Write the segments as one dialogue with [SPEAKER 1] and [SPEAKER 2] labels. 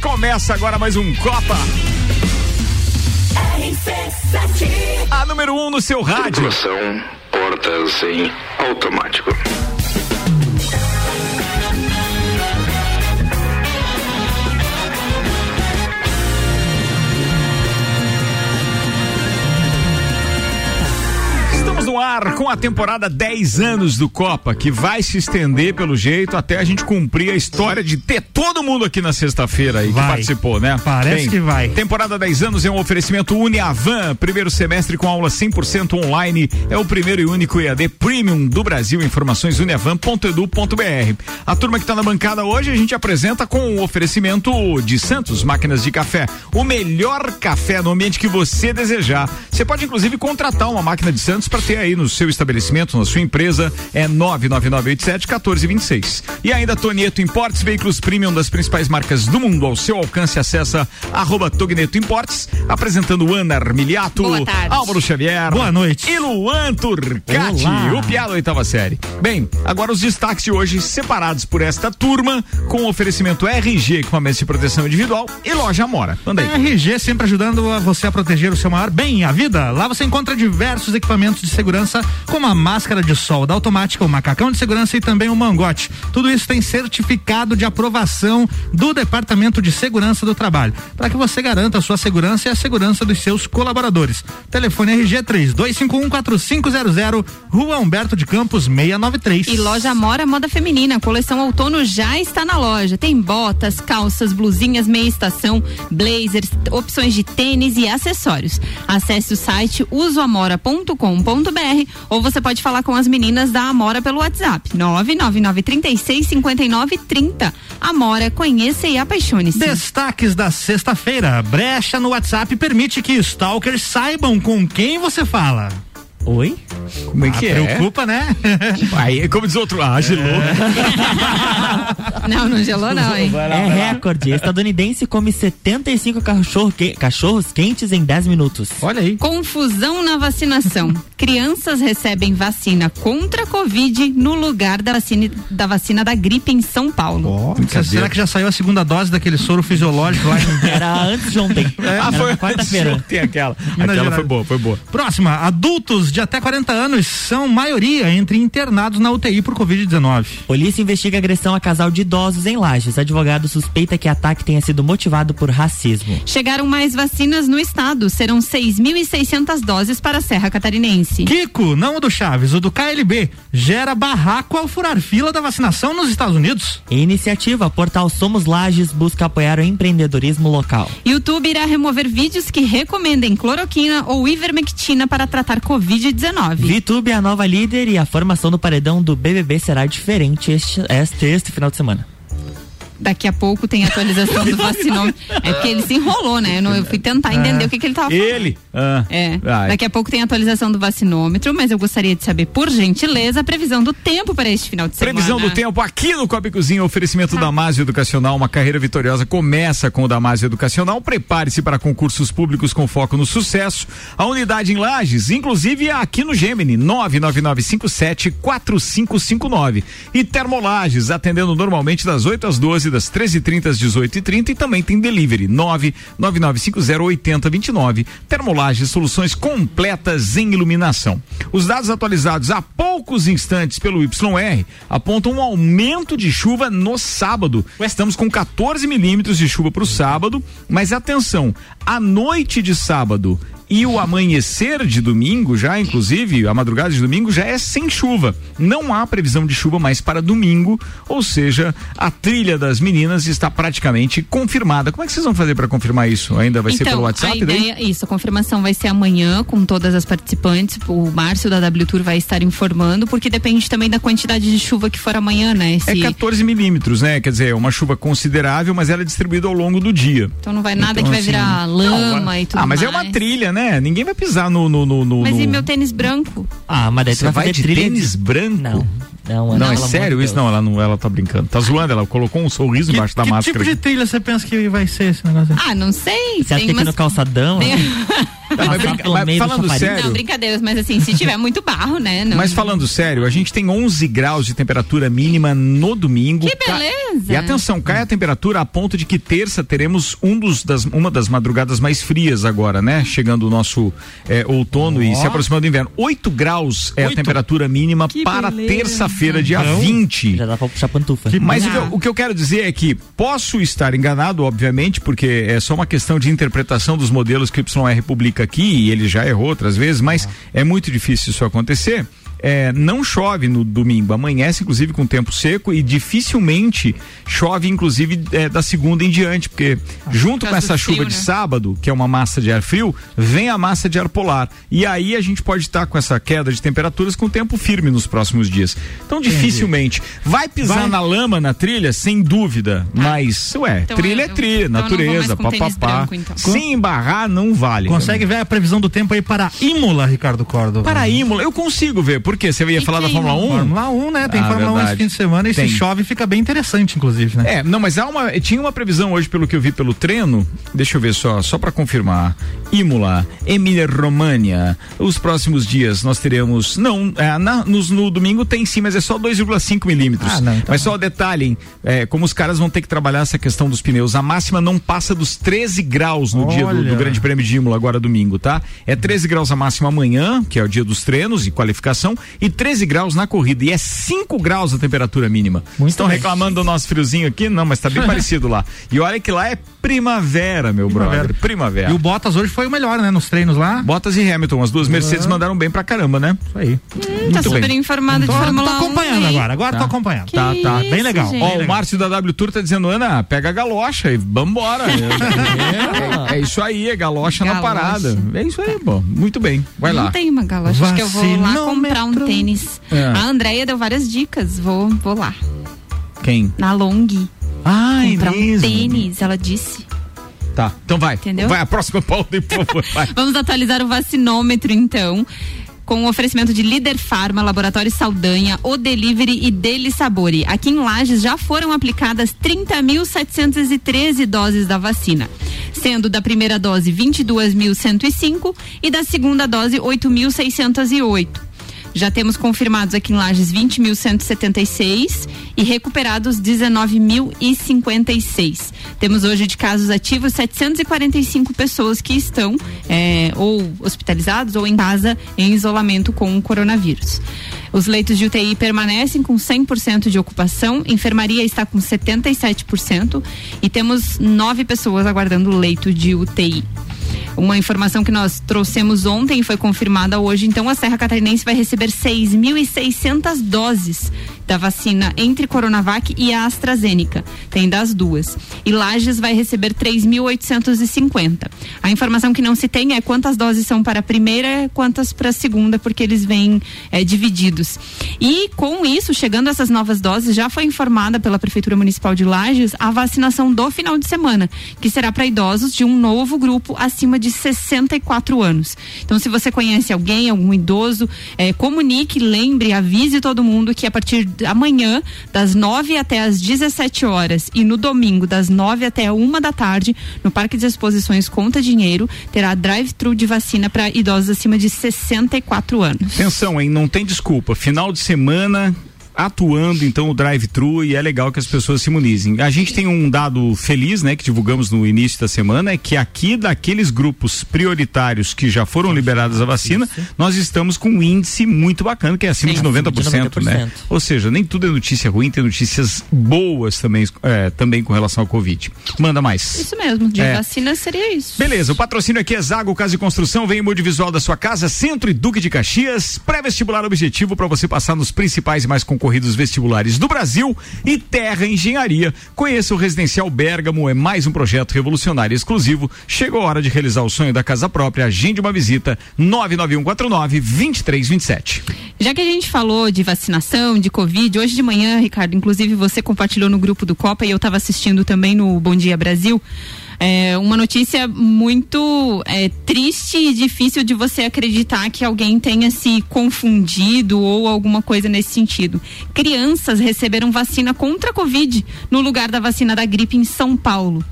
[SPEAKER 1] Começa agora mais um Copa. A número 1 um no seu rádio.
[SPEAKER 2] Portas em automático.
[SPEAKER 1] No ar com a temporada 10 anos do Copa, que vai se estender pelo jeito até a gente cumprir a história de ter todo mundo aqui na sexta-feira aí que
[SPEAKER 3] Vai.
[SPEAKER 1] participou, né?
[SPEAKER 3] Parece que vai.
[SPEAKER 1] Temporada 10 anos é um oferecimento Uniavan, primeiro semestre com aula 100% online. É o primeiro e único EAD Premium do Brasil. Informações uniavan.edu.br. A turma que está na bancada hoje a gente apresenta com o oferecimento de Santos Máquinas de Café. O melhor café no ambiente que você desejar. Você pode inclusive contratar uma máquina de Santos para ter aí no seu estabelecimento, na sua empresa. É 99987 1426. E ainda Tonieto Importes, veículos premium das principais marcas do mundo ao seu alcance. Acessa arroba Togneto Importes, apresentando Ana Armiliato,
[SPEAKER 4] Boa tarde.
[SPEAKER 1] Álvaro Xavier.
[SPEAKER 3] Boa noite.
[SPEAKER 1] E Luan Turcati,
[SPEAKER 3] Olá.
[SPEAKER 1] o piada oitava série. Bem, agora os destaques de hoje separados por esta turma com o oferecimento RG, equipamentos de proteção individual e loja Amora. Manda aí.
[SPEAKER 3] RG sempre ajudando a você a proteger o seu maior bem, a vida. Lá você encontra diversos equipamentos de segurança, como a máscara de sol da automática, o macacão de segurança e também o mangote. Tudo isso tem certificado de aprovação do Departamento de Segurança do Trabalho, para que você garanta a sua segurança e a segurança dos seus colaboradores. Telefone RG 32514500, Rua Humberto de Campos 693.
[SPEAKER 4] E loja Amora Moda Feminina, coleção outono já está na loja. Tem botas, calças, blusinhas meia estação, blazers, opções de tênis e acessórios. Acesse o site usoamora.com.br ou você pode falar com as meninas da Amora pelo WhatsApp 999365930. Amora, conheça e apaixone-se.
[SPEAKER 3] Destaques da sexta-feira. Brecha no WhatsApp permite que stalkers saibam com quem você fala.
[SPEAKER 5] Oi?
[SPEAKER 1] Como é que é?
[SPEAKER 3] Preocupa, né?
[SPEAKER 1] Aí, como diz outro, ah, gelou.
[SPEAKER 4] Não, não gelou não, hein?
[SPEAKER 5] É recorde. Estadunidense come 75 cachorro que- cachorros quentes em 10 minutos.
[SPEAKER 3] Olha aí.
[SPEAKER 4] Confusão na vacinação. Crianças recebem vacina contra a Covid no lugar da vacina da, vacina da gripe em São Paulo.
[SPEAKER 3] Será que já saiu a segunda dose daquele soro fisiológico lá em...
[SPEAKER 5] Era antes de ontem.
[SPEAKER 1] Ah,
[SPEAKER 5] Era
[SPEAKER 1] foi
[SPEAKER 5] quarta-feira.
[SPEAKER 1] Tem aquela.
[SPEAKER 3] Minas
[SPEAKER 1] Aquela
[SPEAKER 3] Gerais.
[SPEAKER 1] foi boa, foi boa.
[SPEAKER 3] Próxima, adultos de até 40 anos são maioria entre internados na UTI por Covid-19.
[SPEAKER 5] Polícia investiga agressão a casal de idosos em Lages. Advogado suspeita que ataque tenha sido motivado por racismo.
[SPEAKER 4] Chegaram mais vacinas no estado. Serão 6.600 doses para a Serra Catarinense.
[SPEAKER 3] Kiko, não o do Chaves, o do KLB, gera barraco ao furar fila da vacinação nos Estados Unidos.
[SPEAKER 5] Iniciativa Portal Somos Lages busca apoiar o empreendedorismo local.
[SPEAKER 4] YouTube irá remover vídeos que recomendem cloroquina ou ivermectina para tratar Covid-19.
[SPEAKER 5] VTube é a nova líder e a formação do paredão do BBB será diferente este, este, este final de semana.
[SPEAKER 4] Daqui a pouco tem atualização do vacinômetro. É porque ele se enrolou, né? Eu, não- eu fui tentar entender o que, que ele tava falando.
[SPEAKER 1] Ele. Ah,
[SPEAKER 4] É.
[SPEAKER 1] vai.
[SPEAKER 4] Daqui a pouco tem atualização do vacinômetro, mas eu gostaria de saber, por gentileza, a previsão do tempo para este final de semana.
[SPEAKER 1] Previsão do tempo aqui no Copa Cozinha, oferecimento Damásio Educacional, uma carreira vitoriosa começa com o Damásio Educacional. Prepare-se para concursos públicos com foco no sucesso. A unidade em Lages, inclusive aqui no Gemini, 999574559. E Termolages, atendendo normalmente das 8 às 12, das 13h30 às 18h30 e também tem delivery 999508029. Termolages, soluções completas em iluminação. Os dados atualizados há poucos instantes pelo YR apontam um aumento de chuva no sábado. Estamos com 14 milímetros de chuva para o sábado, mas atenção, a noite de sábado e o amanhecer de domingo, já inclusive, a madrugada de domingo já é sem chuva. Não há previsão de chuva mais para domingo, ou seja, a trilha das meninas está praticamente confirmada. Como é que vocês vão fazer para confirmar isso? Ainda vai ser pelo WhatsApp?
[SPEAKER 4] Então, a
[SPEAKER 1] daí?
[SPEAKER 4] ideia, isso, a confirmação vai ser amanhã com todas as participantes. O Márcio da W Tour vai estar informando, porque depende também da quantidade de chuva que for amanhã, né?
[SPEAKER 1] É
[SPEAKER 4] Se-
[SPEAKER 1] 14 milímetros, né? Quer dizer, é uma chuva considerável, mas ela é distribuída ao longo do dia.
[SPEAKER 4] Então não vai nada
[SPEAKER 1] Então,
[SPEAKER 4] que vai
[SPEAKER 1] assim,
[SPEAKER 4] virar lama e tudo
[SPEAKER 1] Ah, mas
[SPEAKER 4] mais.
[SPEAKER 1] é uma trilha, né? Ninguém vai pisar no. no, no, no
[SPEAKER 4] Mas
[SPEAKER 1] no-
[SPEAKER 4] e meu tênis branco?
[SPEAKER 5] Ah, mas daí
[SPEAKER 1] Você
[SPEAKER 5] tu vai,
[SPEAKER 1] vai
[SPEAKER 5] fazer
[SPEAKER 1] de
[SPEAKER 5] trilha
[SPEAKER 1] tênis branco?
[SPEAKER 5] Não. Não,
[SPEAKER 1] Não, é sério isso? Não, ela não, ela tá brincando. Tá zoando, ela colocou um sorriso embaixo da
[SPEAKER 3] que
[SPEAKER 1] máscara.
[SPEAKER 3] tipo de
[SPEAKER 1] aqui.
[SPEAKER 3] trilha você pensa que vai ser esse negócio?
[SPEAKER 4] Ah, não sei.
[SPEAKER 5] Você acha
[SPEAKER 4] tem
[SPEAKER 5] que aqui
[SPEAKER 4] umas-
[SPEAKER 5] no calçadão?
[SPEAKER 4] tem-
[SPEAKER 5] né?
[SPEAKER 1] Não, mas mas falando sério.
[SPEAKER 4] Não, brincadeiras, mas assim, se tiver muito barro, né? Não,
[SPEAKER 1] Mas falando sério, a gente tem 11 graus de temperatura mínima no domingo.
[SPEAKER 4] Que
[SPEAKER 1] Ca-
[SPEAKER 4] beleza!
[SPEAKER 1] E atenção, cai a temperatura a ponto de que terça teremos um dos, das, uma das madrugadas mais frias agora, né? Chegando o nosso é, outono e se aproximando do inverno. 8 graus é a
[SPEAKER 3] Oito?
[SPEAKER 1] temperatura mínima
[SPEAKER 4] Que
[SPEAKER 1] para
[SPEAKER 4] beleza.
[SPEAKER 1] Terça-feira, dia
[SPEAKER 3] Então,
[SPEAKER 1] 20.
[SPEAKER 5] Já dá pra puxar pantufa.
[SPEAKER 1] Mas o que,
[SPEAKER 4] Ah.
[SPEAKER 1] eu, o que eu quero dizer é que posso estar enganado, obviamente, porque é só uma questão de interpretação dos modelos que o YR publica aqui, e ele já errou outras vezes, mas é muito difícil isso acontecer. É, não chove no domingo, amanhece inclusive com tempo seco e dificilmente chove, inclusive é, da segunda em diante, porque junto
[SPEAKER 4] Por
[SPEAKER 1] com essa chuva
[SPEAKER 4] frio,
[SPEAKER 1] de
[SPEAKER 4] né?
[SPEAKER 1] sábado, que é uma massa de ar frio, vem a massa de ar polar. E aí a gente pode estar com essa queda de temperaturas com tempo firme nos próximos dias. Então, dificilmente. Vai pisar
[SPEAKER 3] Vai.
[SPEAKER 1] na lama na trilha, sem dúvida. Mas, ué,
[SPEAKER 4] Então
[SPEAKER 1] trilha
[SPEAKER 4] eu-
[SPEAKER 1] é trilha,
[SPEAKER 4] então
[SPEAKER 1] natureza, papapá.
[SPEAKER 4] então.
[SPEAKER 1] Sem embarrar, não vale.
[SPEAKER 3] Consegue ver a previsão do tempo aí para Imola, Ricardo Córdoba?
[SPEAKER 1] Para Imola, eu consigo ver. Por quê? Você ia
[SPEAKER 4] Que
[SPEAKER 1] falar da Fórmula 1?
[SPEAKER 4] Imola?
[SPEAKER 3] Fórmula 1, né? Tem
[SPEAKER 1] Ah,
[SPEAKER 3] Fórmula 1 esse
[SPEAKER 1] verdade.
[SPEAKER 3] fim de semana e
[SPEAKER 1] Tem.
[SPEAKER 3] se chove fica bem interessante, inclusive, né?
[SPEAKER 1] É, não, mas há uma, tinha uma previsão hoje pelo que eu vi pelo treino. Deixa eu ver só, só para confirmar. Imola, Emília România. Os próximos dias nós teremos, não, é, na- nos- no domingo tem sim, mas é só 2,5 milímetros.
[SPEAKER 3] Ah, não, então
[SPEAKER 1] mas só o detalhe, é, como os caras vão ter que trabalhar essa questão dos pneus, a máxima não passa dos 13 graus no dia do,
[SPEAKER 3] Olha.
[SPEAKER 1] do Grande Prêmio de Imola agora domingo, tá? É 13 graus a máxima amanhã, que é o dia dos treinos e qualificação, e 13 graus na corrida e é 5 graus a temperatura mínima.
[SPEAKER 3] Muito
[SPEAKER 1] Estão
[SPEAKER 3] bem.
[SPEAKER 1] reclamando do nosso friozinho aqui? Não, mas tá bem parecido lá. E olha que lá é primavera, meu
[SPEAKER 3] Primavera.
[SPEAKER 1] brother. Primavera.
[SPEAKER 3] E o Bottas hoje foi o melhor, né? Nos treinos lá.
[SPEAKER 1] Bottas e Hamilton, as duas Mercedes mandaram bem pra caramba, né?
[SPEAKER 3] Isso aí.
[SPEAKER 4] Hum, tá super
[SPEAKER 1] bem.
[SPEAKER 4] informado
[SPEAKER 3] Tô,
[SPEAKER 4] de Fórmula
[SPEAKER 3] tô
[SPEAKER 4] 1.
[SPEAKER 3] acompanhando
[SPEAKER 4] aí.
[SPEAKER 3] agora. Agora
[SPEAKER 1] Tá.
[SPEAKER 3] tô acompanhando.
[SPEAKER 1] Tá, tá.
[SPEAKER 4] Que
[SPEAKER 3] Bem
[SPEAKER 4] isso,
[SPEAKER 3] legal.
[SPEAKER 4] gente.
[SPEAKER 1] Ó, o Márcio da W Tour tá dizendo, Ana, pega a galocha e vambora. é, é isso aí, é galocha, na
[SPEAKER 4] Galocha.
[SPEAKER 1] parada. É isso aí, bom. Muito bem. Vai
[SPEAKER 4] Não
[SPEAKER 1] lá.
[SPEAKER 4] tem uma galocha, acho que eu vou lá comprar um tênis.
[SPEAKER 1] É.
[SPEAKER 4] A Andrea deu várias dicas, vou, vou lá.
[SPEAKER 1] Quem?
[SPEAKER 4] Na Long,
[SPEAKER 1] Ai,
[SPEAKER 4] comprar um
[SPEAKER 1] mesmo.
[SPEAKER 4] tênis, ela disse.
[SPEAKER 1] Tá, então vai.
[SPEAKER 4] Entendeu?
[SPEAKER 1] Vai, a próxima pauta, por favor.
[SPEAKER 4] Vamos atualizar o vacinômetro, então. Com o oferecimento de Líder Farma, Laboratório Saldanha, O Delivery e Deli Sabore. Aqui em Lages já foram aplicadas 30.713 doses da vacina, sendo da primeira dose 22.105 e da segunda dose 8.608. Já temos confirmados aqui em Lages 20.176 e recuperados 19.056. Temos hoje de casos ativos 745 pessoas que estão é, ou hospitalizados ou em casa em isolamento com o coronavírus. Os leitos de UTI permanecem com 100% de ocupação, enfermaria está com 77% e temos nove pessoas aguardando leito de UTI. Uma informação que nós trouxemos ontem foi confirmada hoje. Então, a Serra Catarinense vai receber 6.600 doses da vacina entre Coronavac e a AstraZeneca. Tem das duas. E Lages vai receber 3.850. A informação que não se tem é quantas doses são para a primeira, quantas para a segunda, porque eles vêm eh, divididos. E com isso, chegando essas novas doses, já foi informada pela Prefeitura Municipal de Lages a vacinação do final de semana, que será para idosos de um novo grupo acima de 64 anos. Então, se você conhece alguém, algum idoso, eh, comunique, lembre, avise todo mundo que a partir amanhã, das 9 até as 17 horas, e no domingo, das 9 até uma da tarde, no Parque de Exposições Conta Dinheiro, terá drive-thru de vacina para idosos acima de 64 anos.
[SPEAKER 1] Atenção, hein? Não tem desculpa. Final de semana atuando então o drive-thru e é legal que as pessoas se imunizem. A gente tem um dado feliz, né, que divulgamos no início da semana, é que aqui daqueles grupos prioritários que já foram liberados a vacina, nós estamos com um índice muito bacana, que é acima
[SPEAKER 4] Sim,
[SPEAKER 1] de 90%,
[SPEAKER 5] acima de
[SPEAKER 1] né?
[SPEAKER 5] 90%.
[SPEAKER 1] Ou seja, nem tudo é notícia ruim, tem notícias boas também, é, também com relação ao Covid. Manda mais.
[SPEAKER 4] Isso mesmo, de
[SPEAKER 1] É.
[SPEAKER 4] vacina seria isso.
[SPEAKER 1] Beleza, o patrocínio aqui é Zago Casa e Construção, vem o audiovisual da sua casa, Centro e Duque de Caxias, pré-vestibular objetivo para você passar nos principais e mais concorridos vestibulares do Brasil e Terra Engenharia. Conheça o Residencial Bergamo, é mais um projeto revolucionário exclusivo. Chegou a hora de realizar o sonho da casa própria, agende uma visita 99149 2327.
[SPEAKER 4] Já que a gente falou de vacinação, de Covid, hoje de manhã, Ricardo, inclusive você compartilhou no grupo do Copa e eu estava assistindo também no Bom Dia Brasil. É uma notícia muito é, triste e difícil de você acreditar que alguém tenha se confundido ou alguma coisa nesse sentido. Crianças receberam vacina contra a Covid no lugar da vacina da gripe em São Paulo.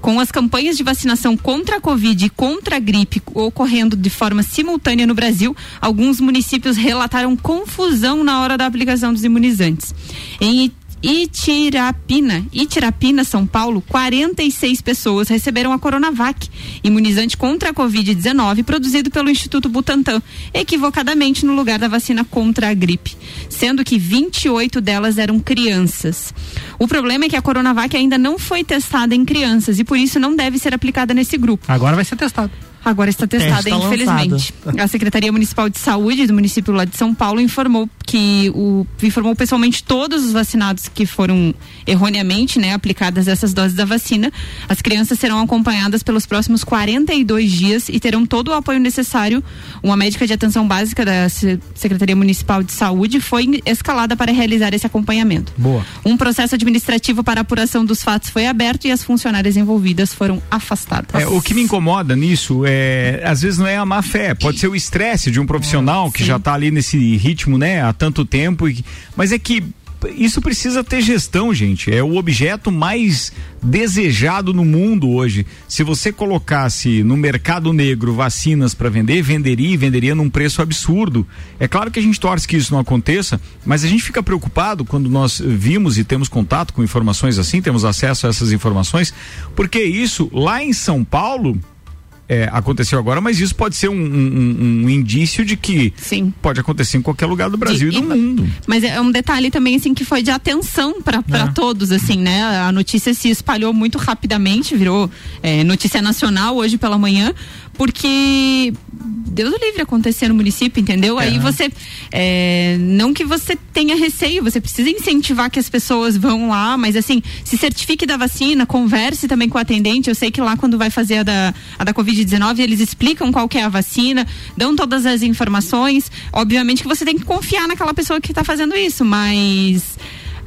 [SPEAKER 4] Com as campanhas de vacinação contra a Covid e contra a gripe ocorrendo de forma simultânea no Brasil, alguns municípios relataram confusão na hora da aplicação dos imunizantes. Em Itirapina, Itirapina, São Paulo, 46 pessoas receberam a Coronavac, imunizante contra a Covid-19 produzido pelo Instituto Butantan, equivocadamente no lugar da vacina contra a gripe, sendo que 28 delas eram crianças. O problema é que a Coronavac ainda não foi testada em crianças e por isso não deve ser aplicada nesse grupo.
[SPEAKER 3] Agora vai ser testado.
[SPEAKER 4] Agora está testada,
[SPEAKER 5] Teste tá
[SPEAKER 4] infelizmente. A Secretaria Municipal de Saúde do município lá de São Paulo informou que o informou pessoalmente todos os vacinados que foram erroneamente, né, aplicadas essas doses da vacina. As crianças serão acompanhadas pelos próximos 42 dias e terão todo o apoio necessário. Uma médica de atenção básica da Secretaria Municipal de Saúde foi escalada para realizar esse acompanhamento.
[SPEAKER 3] Boa.
[SPEAKER 4] Um processo administrativo para apuração dos fatos foi aberto e as funcionárias envolvidas foram afastadas.
[SPEAKER 1] É, o que me incomoda nisso é às vezes não é a má fé, pode ser o estresse de um profissional que já está ali nesse ritmo, né, há tanto tempo, e, mas é que isso precisa ter gestão, gente. É o objeto mais desejado no mundo hoje. Se você colocasse no mercado negro vacinas para vender, venderia e venderia num preço absurdo. É claro que a gente torce que isso não aconteça, mas a gente fica preocupado quando nós vimos e temos contato com informações assim, temos acesso a essas informações, porque isso lá em São Paulo é, aconteceu agora, mas isso pode ser um, um, um, indício de que
[SPEAKER 4] Sim.
[SPEAKER 1] pode acontecer em qualquer lugar do Brasil de, e do e, mundo.
[SPEAKER 4] Mas é um detalhe também assim que foi de atenção para é. todos assim, né? A notícia se espalhou muito rapidamente, virou é, notícia nacional hoje pela manhã, porque Deus o livre acontecer no município, entendeu? É. Aí você, é, não que você tenha receio, você precisa incentivar que as pessoas vão lá, mas assim, se certifique da vacina, converse também com o atendente. Eu sei que lá quando vai fazer a da, a da Covid-19, eles explicam qual é a vacina, dão todas as informações. Obviamente que você tem que confiar naquela pessoa que está fazendo isso, mas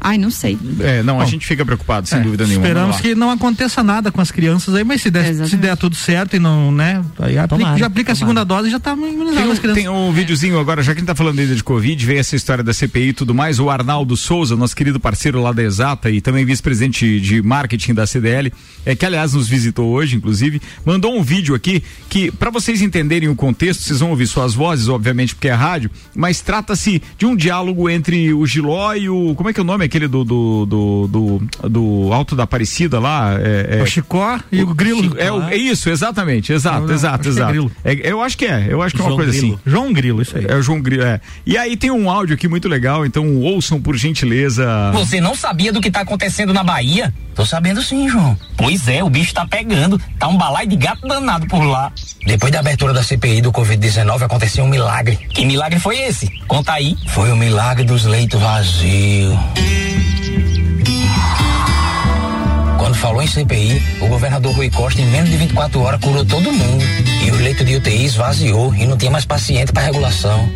[SPEAKER 4] Ai, não sei.
[SPEAKER 1] É, não, Bom, a gente fica preocupado, sem é, dúvida nenhuma.
[SPEAKER 3] Esperamos que não aconteça nada com as crianças aí, mas se der, se der tudo certo e não, né? Aí aplica, tomara, já aplica tomara. a segunda dose e já tá imunizando
[SPEAKER 1] as crianças. Tem um videozinho agora, já que a gente tá falando ainda de Covid, veio essa história da CPI e tudo mais, o Arnaldo Souza, nosso querido parceiro lá da Exata e também vice-presidente de marketing da CDL, é que aliás nos visitou hoje, inclusive, mandou um vídeo aqui que, para vocês entenderem o contexto, vocês vão ouvir suas vozes, obviamente, porque é rádio, mas trata-se de um diálogo entre o Giló e o. Como é que é o nome? Aquele do, do, do, do, do Alto da Aparecida lá. É,
[SPEAKER 3] é, o Chicó e o, o Grilo.
[SPEAKER 1] É, o, é, isso, exatamente, exato, não, exato, é exato. É eu acho que é, eu acho que é uma coisa
[SPEAKER 3] Grilo.
[SPEAKER 1] assim.
[SPEAKER 3] João Grilo, isso aí.
[SPEAKER 1] É o João Grilo, é. E aí tem um áudio aqui muito legal, então ouçam por gentileza.
[SPEAKER 6] Você não sabia do que tá acontecendo na Bahia? Tô sabendo sim, João. Pois é, o bicho tá pegando. Tá um balai de gato danado por lá. Depois da abertura da CPI do Covid-19 aconteceu um milagre. Que milagre foi esse? Conta aí. Foi o milagre dos leitos vazios. Quando falou em CPI, o governador Rui Costa, em menos de 24 horas, curou todo mundo. E o leito de UTI esvaziou e não tinha mais paciente para regulação.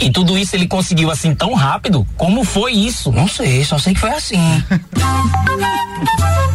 [SPEAKER 6] E tudo isso ele conseguiu assim tão rápido? Como foi isso? Não sei, só sei que foi assim.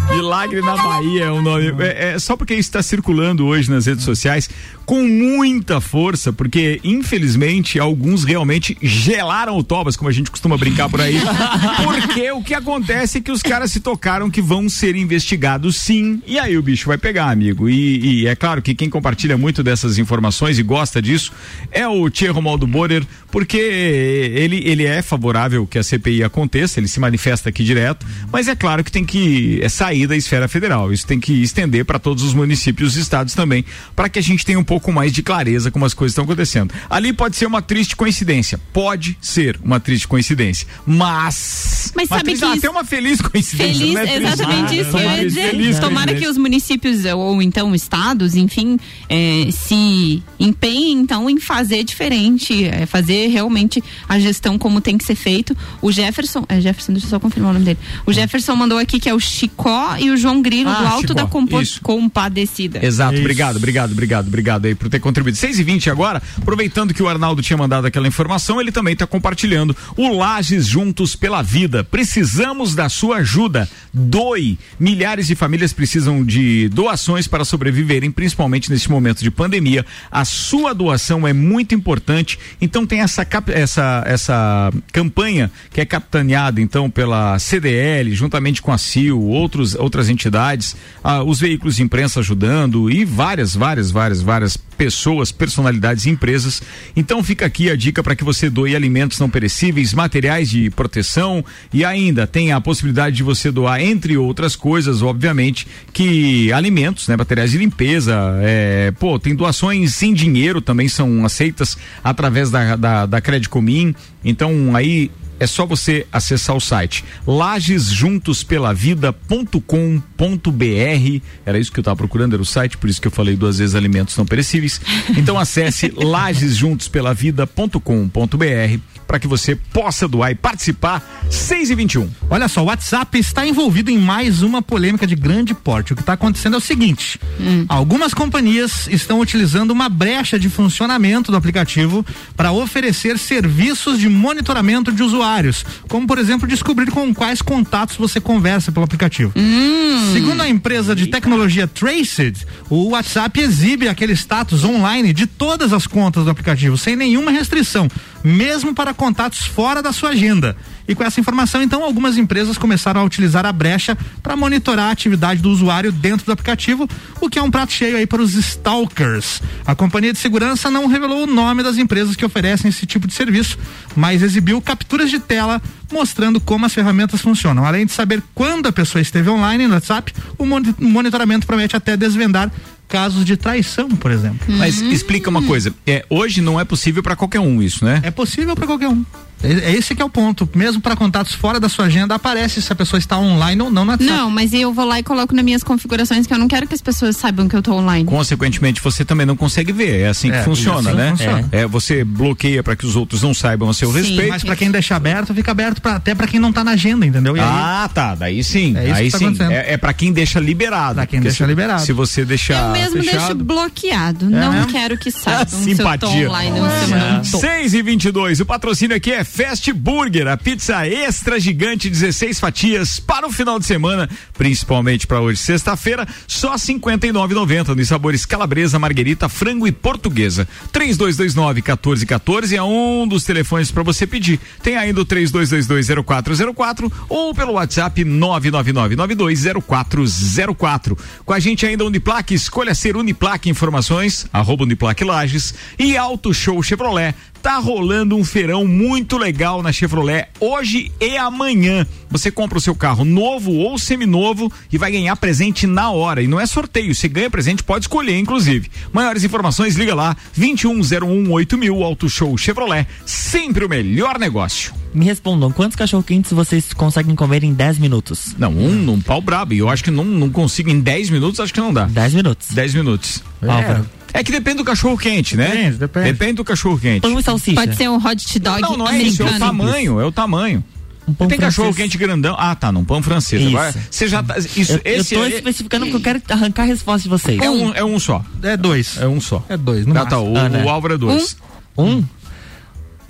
[SPEAKER 1] Milagre na Bahia é o nome. É, é, só porque isso está circulando hoje nas redes sociais com muita força, porque infelizmente alguns realmente gelaram o Tobas, como a gente costuma brincar por aí. porque o que acontece é que os caras se tocaram que vão ser investigados sim. E aí o bicho vai pegar, amigo. E, e é claro que quem compartilha muito dessas informações e gosta disso é o Tia Romaldo Borer, porque ele, ele é favorável que a CPI aconteça, ele se manifesta aqui direto, mas é claro que tem que é sair da esfera federal. Isso tem que estender para todos os municípios e estados também, para que a gente tenha um pouco mais de clareza como as coisas estão acontecendo. Ali pode ser uma triste coincidência, pode ser uma triste coincidência, mas
[SPEAKER 4] mas sabe
[SPEAKER 1] triste,
[SPEAKER 4] que
[SPEAKER 1] até uma feliz coincidência,
[SPEAKER 4] feliz,
[SPEAKER 1] né?
[SPEAKER 4] Exatamente isso que eu ia dizer. Feliz, Tomara que os municípios ou então estados, enfim, é, se empenhem então em fazer diferente, é, fazer realmente a gestão como tem que ser feito. O Jefferson, é Jefferson, deixa eu só confirmar o nome dele. O Jefferson mandou aqui que é o Chicó e o João Grilo, ah, do Alto Chicó, da Compo isso. Compadecida.
[SPEAKER 1] Exato, isso. obrigado, obrigado, obrigado, obrigado aí por ter contribuído. 6 e 20 agora, aproveitando que o Arnaldo tinha mandado aquela informação, ele também está compartilhando o Lages Juntos pela Vida. Precisamos da sua ajuda. Doe. Milhares de famílias precisam de doações para sobreviverem, principalmente neste momento de pandemia. A sua doação é muito importante. Então tem essa, essa, essa campanha que é capitaneada então pela CDL, juntamente com a Brasil, outros, outras entidades, ah, os veículos de imprensa ajudando e várias, várias, várias, várias pessoas, personalidades e empresas. Então fica aqui a dica para que você doe alimentos não perecíveis, materiais de proteção e ainda tem a possibilidade de você doar, entre outras coisas, obviamente, que alimentos, né, materiais de limpeza, é, pô, tem doações sem dinheiro também são aceitas através da, da, da Credicomim. Então aí é só você acessar o site lagesjuntospelavida.com.br. Era isso que eu estava procurando, era o site, por isso que eu falei duas vezes alimentos não perecíveis. Então acesse lagesjuntospelavida.com.br para que você possa doar e participar 6 e 21.
[SPEAKER 3] Olha só, o WhatsApp está envolvido em mais uma polêmica de grande porte. O que está acontecendo é o seguinte: hum. algumas companhias estão utilizando uma brecha de funcionamento do aplicativo para oferecer serviços de monitoramento de usuários, como por exemplo descobrir com quais contatos você conversa pelo aplicativo. Hum. Segundo a empresa de tecnologia Traced, o WhatsApp exibe aquele status online de todas as contas do aplicativo sem nenhuma restrição, mesmo para contatos fora da sua agenda. E com essa informação, então, algumas empresas começaram a utilizar a brecha para monitorar a atividade do usuário dentro do aplicativo, o que é um prato cheio aí para os stalkers. A companhia de segurança não revelou o nome das empresas que oferecem esse tipo de serviço, mas exibiu capturas de tela mostrando como as ferramentas funcionam. Além de saber quando a pessoa esteve online no WhatsApp, o monitoramento promete até desvendar casos de traição, por exemplo.
[SPEAKER 1] Mas explica uma coisa, é, hoje não é possível para qualquer um isso, né?
[SPEAKER 3] É possível para qualquer um. É, é esse que é o ponto. Mesmo para contatos fora da sua agenda, aparece se a pessoa está online ou não no WhatsApp.
[SPEAKER 4] Não, mas eu vou lá e coloco nas minhas configurações que eu não quero que as pessoas saibam que eu estou online.
[SPEAKER 1] Consequentemente, você também não consegue ver. É assim é, que funciona, assim né? Funciona. É. é. você bloqueia para que os outros não saibam a seu sim, respeito.
[SPEAKER 3] Mas para quem deixa aberto, fica aberto pra, até para quem não está na agenda, entendeu?
[SPEAKER 1] Aí, ah, tá. Daí sim. É aí tá sim. É, é para quem deixa liberado.
[SPEAKER 3] Para quem deixa
[SPEAKER 1] se,
[SPEAKER 3] liberado.
[SPEAKER 1] Se você deixar.
[SPEAKER 4] Eu mesmo
[SPEAKER 1] fechado,
[SPEAKER 4] deixo bloqueado. Não quero que saibam Simpatia. se eu tô online ou se eu não tô.
[SPEAKER 1] 6 e 22 O patrocínio aqui é Fast Burger a pizza extra gigante, 16 fatias para o final de semana, principalmente para hoje, sexta-feira, só R$ 59,90 nos sabores calabresa, marguerita, frango e portuguesa. 3229-1414 é um dos telefones para você pedir. Tem ainda o 32220404 ou pelo WhatsApp 999920404. Com a gente ainda Uniplaque, escolha ser Uniplaque Informações, arroba Uniplaque Lages e Auto Show Chevrolet tá rolando um feirão muito legal na Chevrolet hoje e amanhã. Você compra o seu carro novo ou seminovo e vai ganhar presente na hora. E não é sorteio, você ganha presente, pode escolher, inclusive. Maiores informações, liga lá, 21018000 Auto Show Chevrolet, sempre o melhor negócio.
[SPEAKER 5] Me respondam, quantos cachorro-quentes vocês conseguem comer em 10 minutos?
[SPEAKER 1] Não, um, um pau brabo. E eu acho que não, não consigo em 10 minutos, acho que não dá.
[SPEAKER 5] 10 minutos.
[SPEAKER 1] 10 minutos.
[SPEAKER 3] É.
[SPEAKER 1] É que depende do cachorro quente, né?
[SPEAKER 3] Depende, depende.
[SPEAKER 1] Depende do cachorro quente.
[SPEAKER 5] Pão e salsicha.
[SPEAKER 4] Pode ser um hot dog
[SPEAKER 1] Não, não é
[SPEAKER 4] americano.
[SPEAKER 1] isso, é o tamanho, é o tamanho. Um pão Tem cachorro quente grandão. Ah, tá, num pão francês.
[SPEAKER 5] Isso.
[SPEAKER 1] Agora, você já tá. Isso,
[SPEAKER 5] eu,
[SPEAKER 1] esse
[SPEAKER 5] eu tô
[SPEAKER 1] é,
[SPEAKER 5] especificando porque eu quero arrancar a resposta de vocês.
[SPEAKER 1] É um, é um só.
[SPEAKER 3] É dois.
[SPEAKER 1] É um só.
[SPEAKER 3] É dois, não
[SPEAKER 1] ah, tá, o, ah, né? o Álvaro é dois.
[SPEAKER 5] Um? um?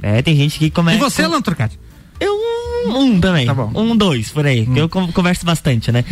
[SPEAKER 5] É, tem gente que começa.
[SPEAKER 3] E você, com... Lantrocati?
[SPEAKER 5] Eu um, um também. Tá bom. Um, dois, por aí. Hum. Eu converso bastante, né?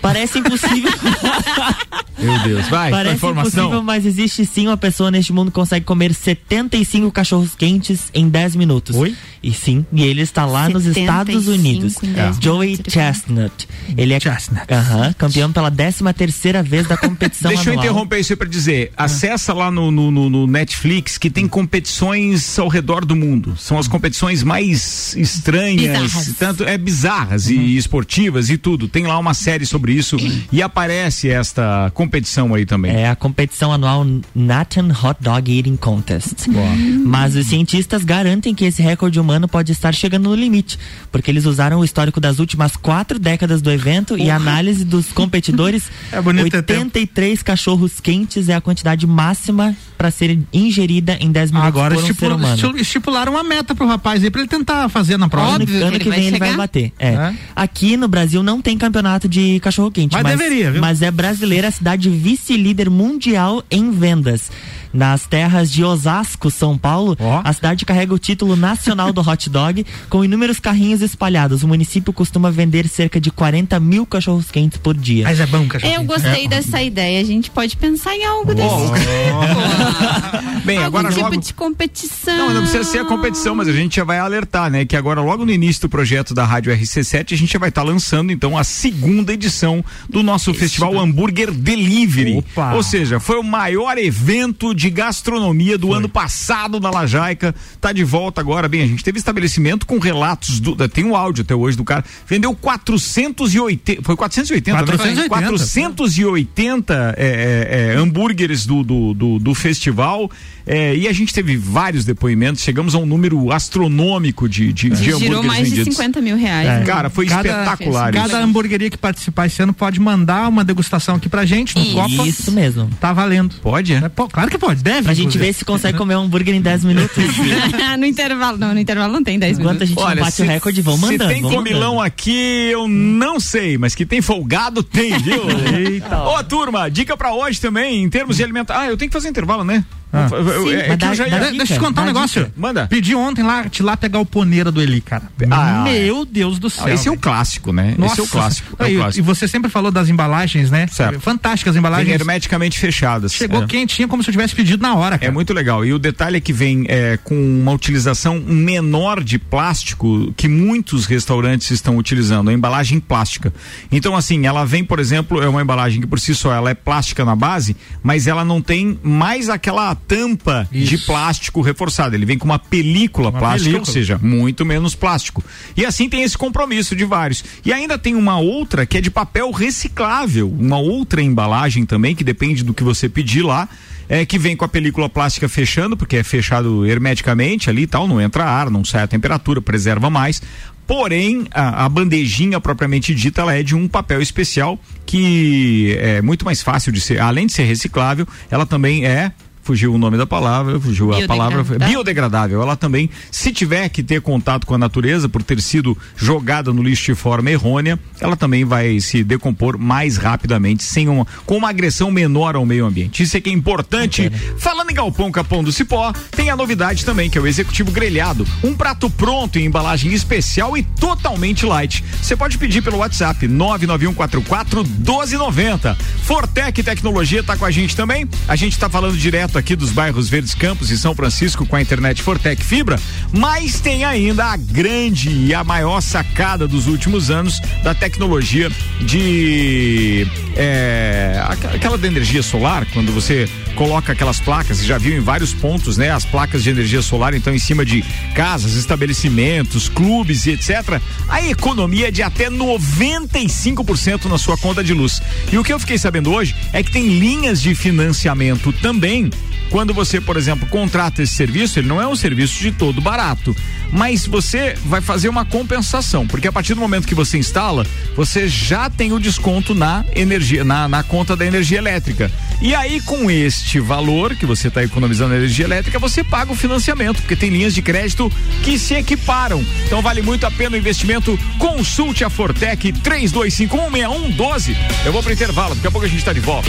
[SPEAKER 5] Parece impossível.
[SPEAKER 1] Meu Deus, vai.
[SPEAKER 5] Parece informação. impossível, mas existe sim uma pessoa neste mundo que consegue comer 75 cachorros quentes em 10 minutos.
[SPEAKER 3] Oi?
[SPEAKER 5] E sim, e ele está lá nos Estados Unidos. É. Joey Chestnut. Ele é
[SPEAKER 3] Chestnut.
[SPEAKER 5] Uh -huh, campeão pela 13 terceira vez da competição
[SPEAKER 1] Deixa anual. eu interromper isso para dizer. Ah. Acessa lá no, no, no, Netflix que tem competições ao redor do mundo. São as competições mais estranhas, bizarras. tanto é bizarras uhum. e esportivas e tudo. Tem lá uma série sobre isso e aparece esta competição aí também.
[SPEAKER 5] É a competição anual Nathan Hot Dog Eating Contest. Boa. Mas os cientistas garantem que esse recorde humano pode estar chegando no limite, porque eles usaram o histórico das últimas quatro décadas do evento e a análise dos competidores.
[SPEAKER 3] é bonito
[SPEAKER 5] 83 cachorros quentes é a quantidade máxima para ser ingerida em 10 minutos
[SPEAKER 3] Agora
[SPEAKER 5] por um
[SPEAKER 3] estipula,
[SPEAKER 5] ser humano.
[SPEAKER 3] estipularam uma meta pro rapaz aí para ele tentar fazer na prova.
[SPEAKER 5] Óbvio, ano, ano que, vem ele vai bater. É. é. Aqui no Brasil não tem campeonato de cachorro quente,
[SPEAKER 3] mas,
[SPEAKER 5] mas
[SPEAKER 3] deveria, viu?
[SPEAKER 5] Mas é brasileira a cidade vice-líder mundial em vendas. Nas terras de Osasco, São Paulo,
[SPEAKER 3] Ó.
[SPEAKER 5] a cidade carrega o título nacional do hot dog, com inúmeros carrinhos espalhados. O município costuma vender cerca de 40 mil cachorros quentes por dia.
[SPEAKER 3] Mas é bom, cachorro.
[SPEAKER 4] Eu gostei dessa ideia. A gente pode pensar em algo desse
[SPEAKER 1] Bem,
[SPEAKER 4] Algum
[SPEAKER 1] agora
[SPEAKER 4] tipo
[SPEAKER 1] logo.
[SPEAKER 4] de competição.
[SPEAKER 1] Não, não precisa ser a competição, mas a gente já vai alertar, né? Que agora, logo no início do projeto da Rádio RC7, a gente já vai estar lançando, então, a segunda edição do nosso Festival Hambúrguer Delivery.
[SPEAKER 3] Opa.
[SPEAKER 1] Ou seja, foi o maior evento de gastronomia do ano passado na Lajaica. Tá de volta agora. Bem, a gente teve estabelecimento com relatos do. Tem um áudio até hoje do cara. Vendeu 480. Foi 480,
[SPEAKER 3] 480.
[SPEAKER 1] né? 480 é, é, é, hambúrgueres do, do, do, do festival. É, e a gente teve vários depoimentos. Chegamos a um número astronômico de, de, de
[SPEAKER 4] Girou
[SPEAKER 1] hambúrgueres
[SPEAKER 4] mais de
[SPEAKER 1] vendidos.
[SPEAKER 4] 50 mil reais.
[SPEAKER 3] É.
[SPEAKER 4] né?
[SPEAKER 1] Cara, foi
[SPEAKER 3] Cada-
[SPEAKER 1] espetacular
[SPEAKER 3] Cada
[SPEAKER 1] isso.
[SPEAKER 3] hamburgueria que participar esse ano pode mandar uma degustação aqui pra gente no Copa.
[SPEAKER 5] Isso mesmo.
[SPEAKER 3] Tá valendo.
[SPEAKER 1] Pode, é?
[SPEAKER 3] É, pô, claro que pode, deve.
[SPEAKER 5] Pra gente ver se consegue comer um hambúrguer em 10 minutos.
[SPEAKER 4] no intervalo, não, no intervalo não tem 10
[SPEAKER 5] Enquanto a
[SPEAKER 4] minutos.
[SPEAKER 5] gente não
[SPEAKER 1] Olha,
[SPEAKER 5] bate
[SPEAKER 1] se,
[SPEAKER 5] o recorde, vão
[SPEAKER 1] se
[SPEAKER 5] mandando.
[SPEAKER 1] tem
[SPEAKER 5] vão
[SPEAKER 1] comilão
[SPEAKER 5] mandando.
[SPEAKER 1] aqui, eu não sei, mas que tem folgado, tem, viu?
[SPEAKER 3] Eita.
[SPEAKER 1] Ô, turma, dica pra hoje também, em termos de alimentação. Ah, eu tenho que fazer intervalo, né?
[SPEAKER 3] Ah.
[SPEAKER 1] Eu-
[SPEAKER 5] Sim,
[SPEAKER 1] é eu
[SPEAKER 5] dá-
[SPEAKER 1] já
[SPEAKER 5] dá-
[SPEAKER 3] De- Deixa eu te contar um negócio.
[SPEAKER 5] dica.
[SPEAKER 1] Manda.
[SPEAKER 3] Pedi ontem lá, te lá pegar o poneira do Eli, cara.
[SPEAKER 1] Ah,
[SPEAKER 3] Meu Deus do céu.
[SPEAKER 1] Ah, esse é o clássico, né?
[SPEAKER 3] Nossa.
[SPEAKER 1] Esse é o clássico. É o
[SPEAKER 3] E-
[SPEAKER 1] clássico.
[SPEAKER 3] E você sempre falou das embalagens, né?
[SPEAKER 1] Certo.
[SPEAKER 3] Fantásticas as
[SPEAKER 1] Vem
[SPEAKER 3] embalagens.
[SPEAKER 1] hermeticamente fechadas.
[SPEAKER 3] Chegou
[SPEAKER 1] é.
[SPEAKER 3] quentinha como se eu tivesse pedido na hora,
[SPEAKER 1] É
[SPEAKER 3] cara.
[SPEAKER 1] muito legal. E o detalhe é que vem é, com uma utilização menor de plástico que muitos restaurantes estão utilizando, a embalagem plástica. Então, assim, ela vem, por exemplo, é uma embalagem que por si só ela é plástica na base, mas ela não tem mais aquela tampa de
[SPEAKER 3] Isso.
[SPEAKER 1] plástico reforçada. Ele vem com uma película
[SPEAKER 3] Uma
[SPEAKER 1] plástica,
[SPEAKER 3] película.
[SPEAKER 1] ou seja, muito menos plástico. E assim tem esse compromisso de vários. E ainda tem uma outra que é de papel reciclável, uma outra embalagem também que depende do que você pedir lá. É, que vem com a película plástica fechando, porque é fechado hermeticamente ali e tal, não entra ar, não sai a temperatura, preserva mais. Porém, a, a bandejinha propriamente dita, ela é de um papel especial que é muito mais fácil de ser, além de ser reciclável, ela também é fugiu o nome da palavra, fugiu a palavra
[SPEAKER 4] Biodegradável.
[SPEAKER 1] Ela também, se tiver que ter contato com a natureza por ter sido jogada no lixo de forma errônea, ela também vai se decompor mais rapidamente, sem uma, com uma agressão menor ao meio ambiente. Isso é que é importante. Falando em Galpão Capão do Cipó, tem a novidade também, que é o executivo grelhado, um prato pronto em embalagem especial e totalmente light. Você pode pedir pelo WhatsApp 99144 1290. Fortec Tecnologia está com a gente também. A gente está falando direto aqui dos bairros Verdes Campos e São Francisco com a internet Fortec Fibra, mas tem ainda a grande e a maior sacada dos últimos anos da tecnologia de é, aqu- aquela da energia solar, quando você coloca aquelas placas, já viu em vários pontos, né? As placas de energia solar, então em cima de casas, estabelecimentos, clubes e etc. A economia é de até 95% na sua conta de luz. E o que eu fiquei sabendo hoje é que tem linhas de financiamento também. Quando você, por exemplo, contrata esse serviço, ele não é um serviço de todo barato, mas você vai fazer uma compensação, porque a partir do momento que você instala, você já tem o desconto na energia, na, na conta da energia elétrica. E aí, com este valor que você está economizando na energia elétrica, você paga o financiamento, porque tem linhas de crédito que se equiparam. Então vale muito a pena o investimento. Consulte a Fortec 32516112. Eu vou pro intervalo, daqui a pouco a gente está de volta.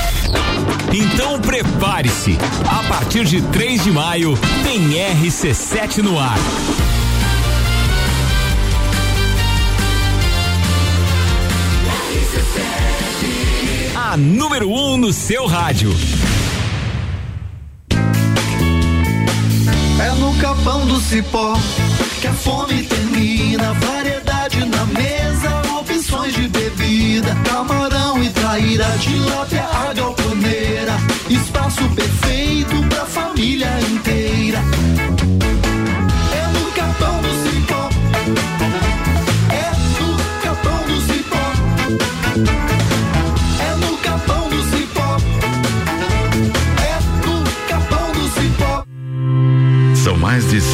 [SPEAKER 7] Então prepare-se. A partir de 3 de maio tem RC7 no ar. A número 1 um no seu rádio.
[SPEAKER 8] É no capão do cipó que a fome termina. Variedade na mesa, opções de Camarão e traíra, tilápia, a galponeira. Espaço perfeito pra família inteira. É no capão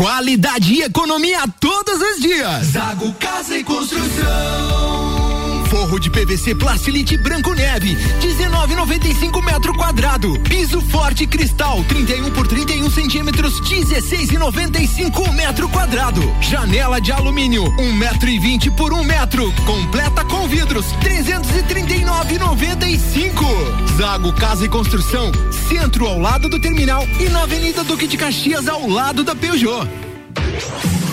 [SPEAKER 9] Qualidade e economia todos os dias.
[SPEAKER 8] Zago Casa e Construção.
[SPEAKER 9] Forro de PVC Plastilite Branco Neve, 19,95 metro quadrado. Piso forte cristal, 31 por 31 centímetros, 16,95 metro quadrado. Janela de alumínio, 1 metro e 20 por 1 metro. Completa com vidros, 339,95. Zago Casa e Construção, centro ao lado do terminal e na Avenida Duque de Caxias ao lado da Peugeot.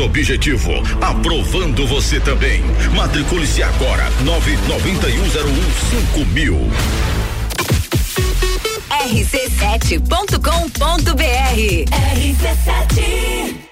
[SPEAKER 10] Objetivo, aprovando você também. Matricule-se agora, nove noventa e um zero um cinco mil.
[SPEAKER 11] rc7.com.br RC7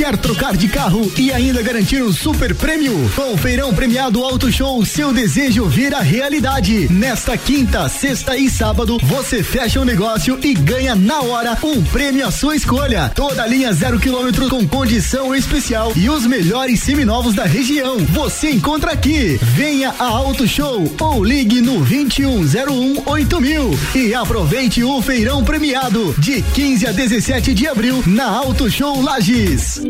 [SPEAKER 12] Quer trocar de carro e ainda garantir um super prêmio? Com o Feirão Premiado Auto Show, seu desejo vira realidade. Nesta quinta, sexta e sábado, você fecha o um negócio e ganha na hora um prêmio à sua escolha. Toda linha zero quilômetro com condição especial e os melhores seminovos da região. Você encontra aqui. Venha a Auto Show ou ligue no 2101 mil e aproveite o Feirão Premiado de 15 a 17 de abril na Auto Show Lages.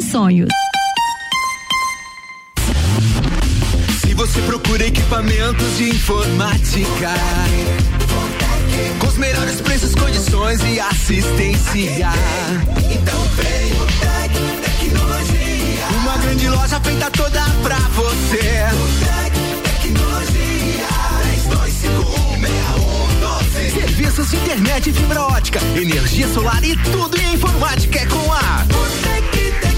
[SPEAKER 13] sonhos.
[SPEAKER 9] Se você procura equipamentos de informática, com os melhores preços, condições e assistência, então vem o Tec Tecnologia. Uma grande loja feita toda pra você. O Tec Tecnologia. 32516112. Serviços de internet fibra ótica, energia solar e tudo em informática é com a Botec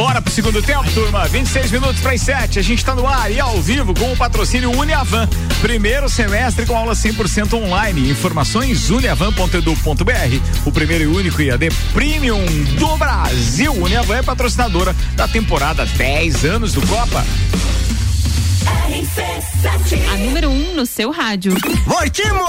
[SPEAKER 1] Bora pro segundo tempo, turma. 26 minutos para as 7. A gente tá no ar e ao vivo com o patrocínio Uniavan. Primeiro semestre com aula 100% online. Informações uniavan.edu.br. O primeiro e único IAD Premium do Brasil. Uniavan é patrocinadora da temporada 10 anos do Copa.
[SPEAKER 4] A número 1 um no seu rádio.
[SPEAKER 14] Voltimo!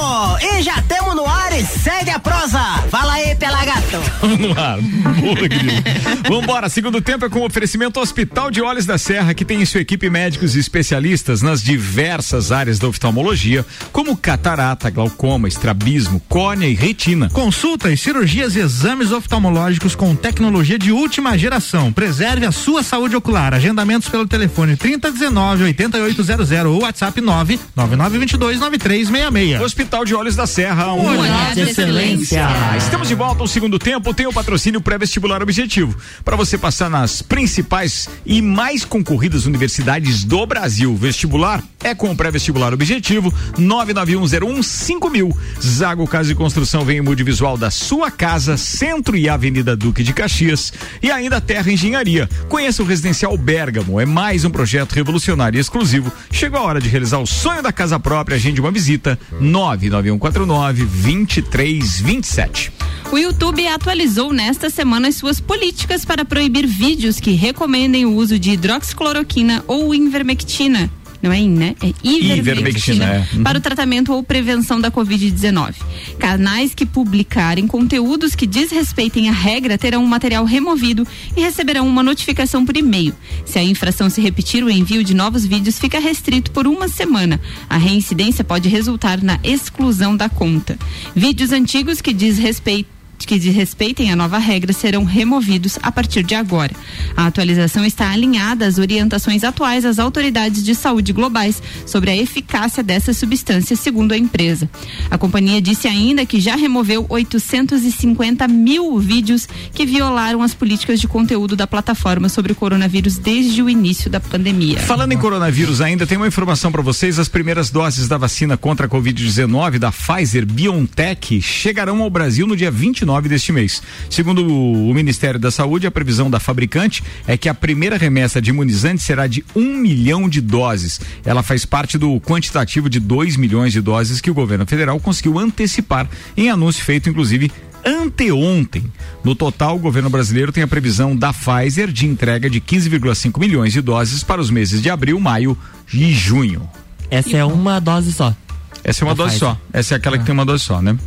[SPEAKER 14] E já temos no ar e segue a prosa. Fala aí, Pelagato.
[SPEAKER 1] Vamos lá. Boa, querido. Vambora, segundo tempo é com oferecimento Hospital de Olhos da Serra, que tem em sua equipe médicos e especialistas nas diversas áreas da oftalmologia, como catarata, glaucoma, estrabismo, córnea e retina.
[SPEAKER 3] Consultas, cirurgias e exames oftalmológicos com tecnologia de última geração. Preserve a sua saúde ocular. Agendamentos pelo telefone 3019 8800 ou WhatsApp 99922 9366.
[SPEAKER 1] Hospital de Olhos da Serra, um
[SPEAKER 3] olhar de excelência.
[SPEAKER 1] Estamos de volta ao segundo tempo, tem o patrocínio pré-vestibular objetivo. Para você passar nas principais e mais concorridas universidades do Brasil. Vestibular é com o pré-vestibular objetivo 991015000. Zago Casa e Construção vem em multivisual da sua casa, Centro e Avenida Duque de Caxias. E ainda Terra Engenharia. Conheça o Residencial Bergamo, é mais um projeto revolucionário e exclusivo. Chegou a hora de realizar o sonho da casa própria. Agende uma visita 99149 2327.
[SPEAKER 4] O YouTube atualizou nesta semana as suas políticas para proibir vídeos que recomendem o uso de hidroxicloroquina ou invermectina. Não é in, né? É ivermectina.
[SPEAKER 1] Ivermectina, é. Uhum.
[SPEAKER 4] Para o tratamento ou prevenção da Covid-19. Canais que publicarem conteúdos que desrespeitem a regra terão o material removido e receberão uma notificação por e-mail. Se a infração se repetir, o envio de novos vídeos fica restrito por uma semana. A reincidência pode resultar na exclusão da conta. Vídeos antigos que desrespeitam que desrespeitem a nova regra serão removidos a partir de agora. A atualização está alinhada às orientações atuais das autoridades de saúde globais sobre a eficácia dessa substância, segundo a empresa. A companhia disse ainda que já removeu 850 mil vídeos que violaram as políticas de conteúdo da plataforma sobre o coronavírus desde o início da pandemia.
[SPEAKER 1] Falando em coronavírus, ainda tem uma informação para vocês: as primeiras doses da vacina contra a Covid-19 da Pfizer BioNTech chegarão ao Brasil no dia 29 deste mês. Segundo o Ministério da Saúde, a previsão da fabricante é que a primeira remessa de imunizantes será de um milhão de doses. Ela faz parte do quantitativo de 2 milhões de doses que o governo federal conseguiu antecipar em anúncio feito, inclusive, anteontem. No total, o governo brasileiro tem a previsão da Pfizer de entrega de 15,5 milhões de doses para os meses de abril, maio e junho.
[SPEAKER 5] Essa é uma dose só.
[SPEAKER 1] Essa é uma
[SPEAKER 5] Da
[SPEAKER 1] dose
[SPEAKER 5] Pfizer.
[SPEAKER 1] só. Essa é aquela que tem uma dose só, né?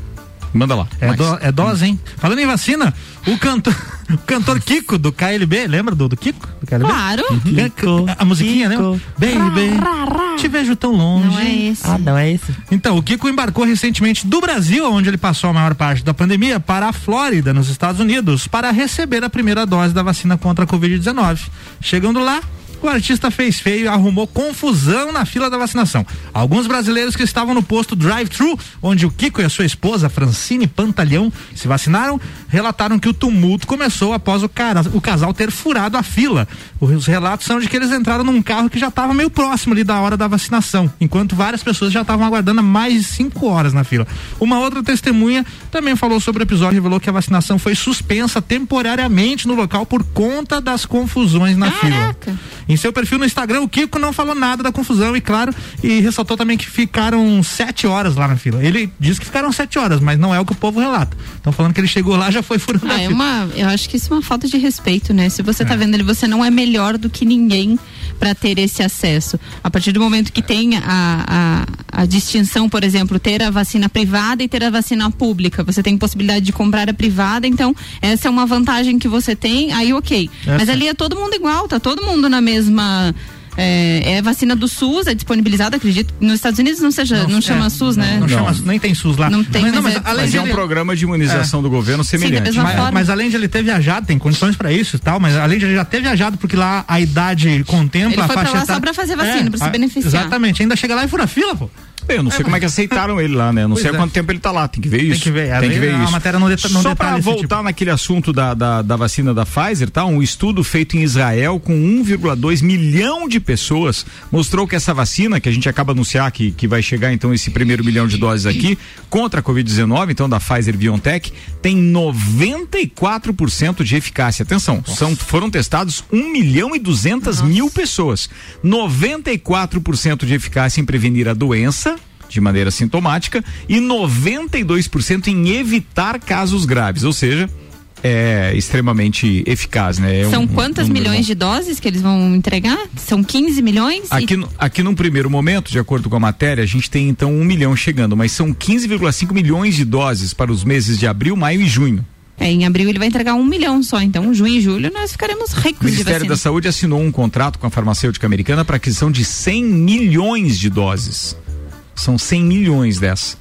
[SPEAKER 1] Manda lá.
[SPEAKER 3] É, do- é dose, hein? Falando em vacina, o cantor, o cantor Kiko do KLB, lembra do, do Kiko? Do KLB?
[SPEAKER 4] Claro.
[SPEAKER 3] Uhum. A, a musiquinha, né? Baby, te vejo tão longe.
[SPEAKER 4] Não é esse.
[SPEAKER 5] Ah, não é esse?
[SPEAKER 3] Então, o Kiko embarcou recentemente do Brasil, onde ele passou a maior parte da pandemia, para a Flórida, nos Estados Unidos, para receber a primeira dose da vacina contra a Covid-19. Chegando lá, o artista fez feio e arrumou confusão na fila da vacinação. Alguns brasileiros que estavam no posto drive-thru, onde o Kiko e a sua esposa, Francine Pantalhão, se vacinaram, relataram que o tumulto começou após o, cara, o casal ter furado a fila. Os relatos são de que eles entraram num carro que já estava meio próximo ali da hora da vacinação, enquanto várias pessoas já estavam aguardando mais de cinco horas na fila. Uma outra testemunha também falou sobre o episódio e revelou que a vacinação foi suspensa temporariamente no local por conta das confusões na fila. Em seu perfil no Instagram, o Kiko não falou nada da confusão e, claro, e ressaltou também que ficaram sete horas lá na fila. Ele disse que ficaram sete horas, mas não é o que o povo relata. Estão falando que ele chegou lá já foi furando
[SPEAKER 4] Ah, é
[SPEAKER 3] fila.
[SPEAKER 4] uma, eu acho que isso é uma falta de respeito, né? Se você tá vendo ali, você não é melhor do que ninguém para ter esse acesso. A partir do momento que tem a, a, a distinção, por exemplo, ter a vacina privada e ter a vacina pública, você tem possibilidade de comprar a privada, então essa é uma vantagem que você tem, aí ok. Mas ali é todo mundo igual, tá todo mundo na mesma. É, é vacina do SUS, é disponibilizada, acredito. Nos Estados Unidos não seja, não, chama
[SPEAKER 3] é,
[SPEAKER 4] SUS,
[SPEAKER 3] não,
[SPEAKER 4] né?
[SPEAKER 3] Não, chama, nem tem SUS lá.
[SPEAKER 4] Não tem,
[SPEAKER 3] mas, não,
[SPEAKER 4] mas
[SPEAKER 3] mas
[SPEAKER 4] é-
[SPEAKER 3] além
[SPEAKER 1] Mas
[SPEAKER 3] de
[SPEAKER 1] é um
[SPEAKER 3] ele-
[SPEAKER 1] programa de imunização do governo semelhante.
[SPEAKER 4] mesma
[SPEAKER 3] mas, mas além de ele ter viajado, tem condições para isso e tal, mas além de ele já ter viajado, porque lá a idade contempla
[SPEAKER 4] Ele
[SPEAKER 3] a
[SPEAKER 4] foi pra
[SPEAKER 3] faixa
[SPEAKER 4] lá só
[SPEAKER 3] etária-
[SPEAKER 4] pra fazer vacina, pra se
[SPEAKER 3] a-
[SPEAKER 4] beneficiar.
[SPEAKER 3] Exatamente, ainda chega lá e fura fila, pô.
[SPEAKER 1] Eu não sei como é que aceitaram ele lá, né? Não sei há
[SPEAKER 3] é.
[SPEAKER 1] quanto tempo ele tá lá, tem que ver
[SPEAKER 3] Tem
[SPEAKER 1] isso.
[SPEAKER 3] que ver,
[SPEAKER 1] tem que ver
[SPEAKER 3] a
[SPEAKER 1] isso.
[SPEAKER 3] matéria não deta- não
[SPEAKER 1] Só para voltar
[SPEAKER 3] tipo.
[SPEAKER 1] naquele assunto da, da, da vacina da Pfizer, tá? Um estudo feito em Israel com 1,2 milhão de pessoas mostrou que essa vacina, que a gente acaba de anunciar que, que vai chegar então esse primeiro milhão de doses aqui, contra a Covid-19, então da Pfizer BioNTech, tem 94% de eficácia. Atenção, são, foram testados 1 milhão e 200 mil pessoas. 94% de eficácia em prevenir a doença de maneira sintomática e 92% em evitar casos graves, ou seja, é extremamente eficaz, né? É
[SPEAKER 4] São
[SPEAKER 1] um-
[SPEAKER 4] quantas
[SPEAKER 1] um
[SPEAKER 4] milhões
[SPEAKER 1] bom.
[SPEAKER 4] de doses que eles vão entregar? São 15 milhões? E-
[SPEAKER 1] Aqui, no- aqui num primeiro momento, de acordo com a matéria, a gente tem então um milhão chegando, mas são 15,5 milhões de doses para os meses de abril, maio e junho.
[SPEAKER 4] É, em abril ele vai entregar um milhão só. Então, junho e julho nós ficaremos
[SPEAKER 1] O
[SPEAKER 4] ricos de
[SPEAKER 1] Ministério da Saúde assinou um contrato com a farmacêutica americana para aquisição de 100 milhões de doses. São 100 milhões dessa.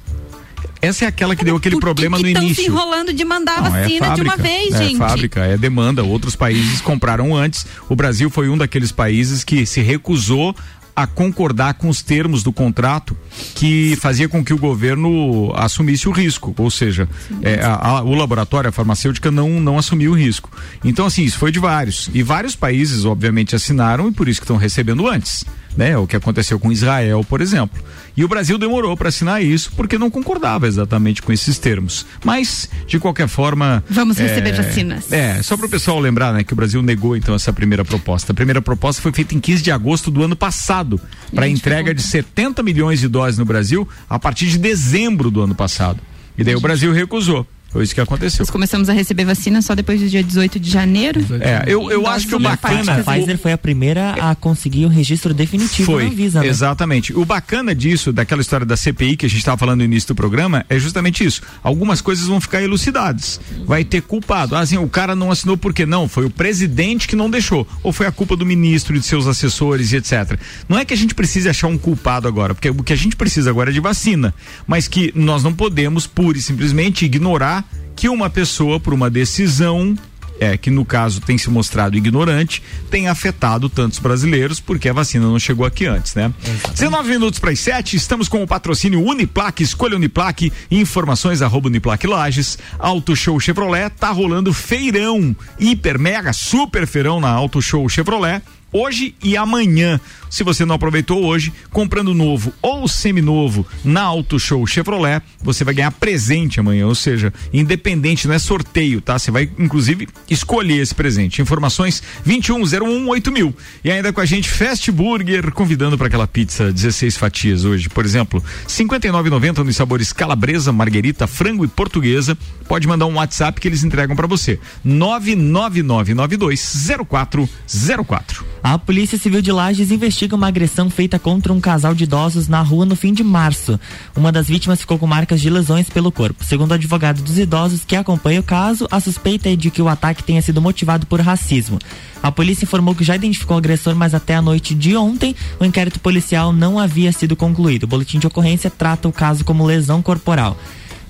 [SPEAKER 1] Essa é aquela que deu aquele problema no
[SPEAKER 4] Estão se
[SPEAKER 1] início.
[SPEAKER 4] enrolando de mandar a
[SPEAKER 1] Não, é
[SPEAKER 4] vacina de uma
[SPEAKER 1] fábrica,
[SPEAKER 4] vez,
[SPEAKER 1] é
[SPEAKER 4] gente.
[SPEAKER 1] fábrica, é demanda. Outros países compraram antes. O Brasil foi um daqueles países que se recusou a concordar com os termos do contrato que fazia com que o governo assumisse o risco, ou seja, é, a- a- o laboratório, a farmacêutica não não assumiu o risco. Então assim, isso foi de vários e vários países obviamente assinaram e por isso que estão recebendo antes, né? O que aconteceu com Israel, por exemplo. E o Brasil demorou para assinar isso porque não concordava exatamente com esses termos. Mas de qualquer forma,
[SPEAKER 4] Vamos
[SPEAKER 1] é,
[SPEAKER 4] receber vacinas.
[SPEAKER 1] É, só para o pessoal lembrar, né, que o Brasil negou então essa primeira proposta. A primeira proposta foi feita em 15 de agosto do ano passado, para entrega de 70 milhões de doses no Brasil a partir de dezembro do ano passado. E daí o Brasil recusou. Foi isso que aconteceu.
[SPEAKER 4] Nós começamos a receber vacina só depois do dia 18 de janeiro.
[SPEAKER 1] É, eu, eu acho que o bacana.
[SPEAKER 5] A Pfizer foi a primeira a conseguir o registro definitivo
[SPEAKER 1] Foi,
[SPEAKER 5] na Anvisa, né?
[SPEAKER 1] exatamente. O bacana disso, daquela história da CPI que a gente estava falando no início do programa, é justamente isso. Algumas coisas vão ficar elucidadas. Vai ter culpado. Ah, assim, o cara não assinou por quê? Não, foi o presidente que não deixou. Ou foi a culpa do ministro e de seus assessores e etc. Não é que a gente precise achar um culpado agora, porque o que a gente precisa agora é de vacina. Mas que nós não podemos, pura e simplesmente, ignorar que uma pessoa, por uma decisão é, que no caso tem se mostrado ignorante, tem afetado tantos brasileiros porque a vacina não chegou aqui antes, né? 19 minutos para as 7, estamos com o patrocínio Uniplaque, escolha Uniplaque, informações arroba Uniplaque Lages, Auto Show Chevrolet, tá rolando feirão, hiper, mega, super feirão na Auto Show Chevrolet, hoje e amanhã. Se você não aproveitou hoje, comprando novo ou seminovo na Auto Show Chevrolet, você vai ganhar presente amanhã, ou seja, independente, não é sorteio, tá? Você vai inclusive escolher esse presente. Informações 21018000. mil. E ainda com a gente Fast Burger, convidando para aquela pizza 16 fatias hoje, por exemplo, 59,90 nos sabores calabresa, marguerita, frango e portuguesa. Pode mandar um WhatsApp que eles entregam para você. 999920404.
[SPEAKER 5] A Polícia Civil de Lages investiga uma agressão feita contra um casal de idosos na rua no fim de março. Uma das vítimas ficou com marcas de lesões pelo corpo. Segundo o advogado dos idosos que acompanha o caso, a suspeita é de que o ataque tenha sido motivado por racismo. A polícia informou que já identificou o agressor, mas até a noite de ontem o inquérito policial não havia sido concluído. O boletim de ocorrência trata o caso como lesão corporal.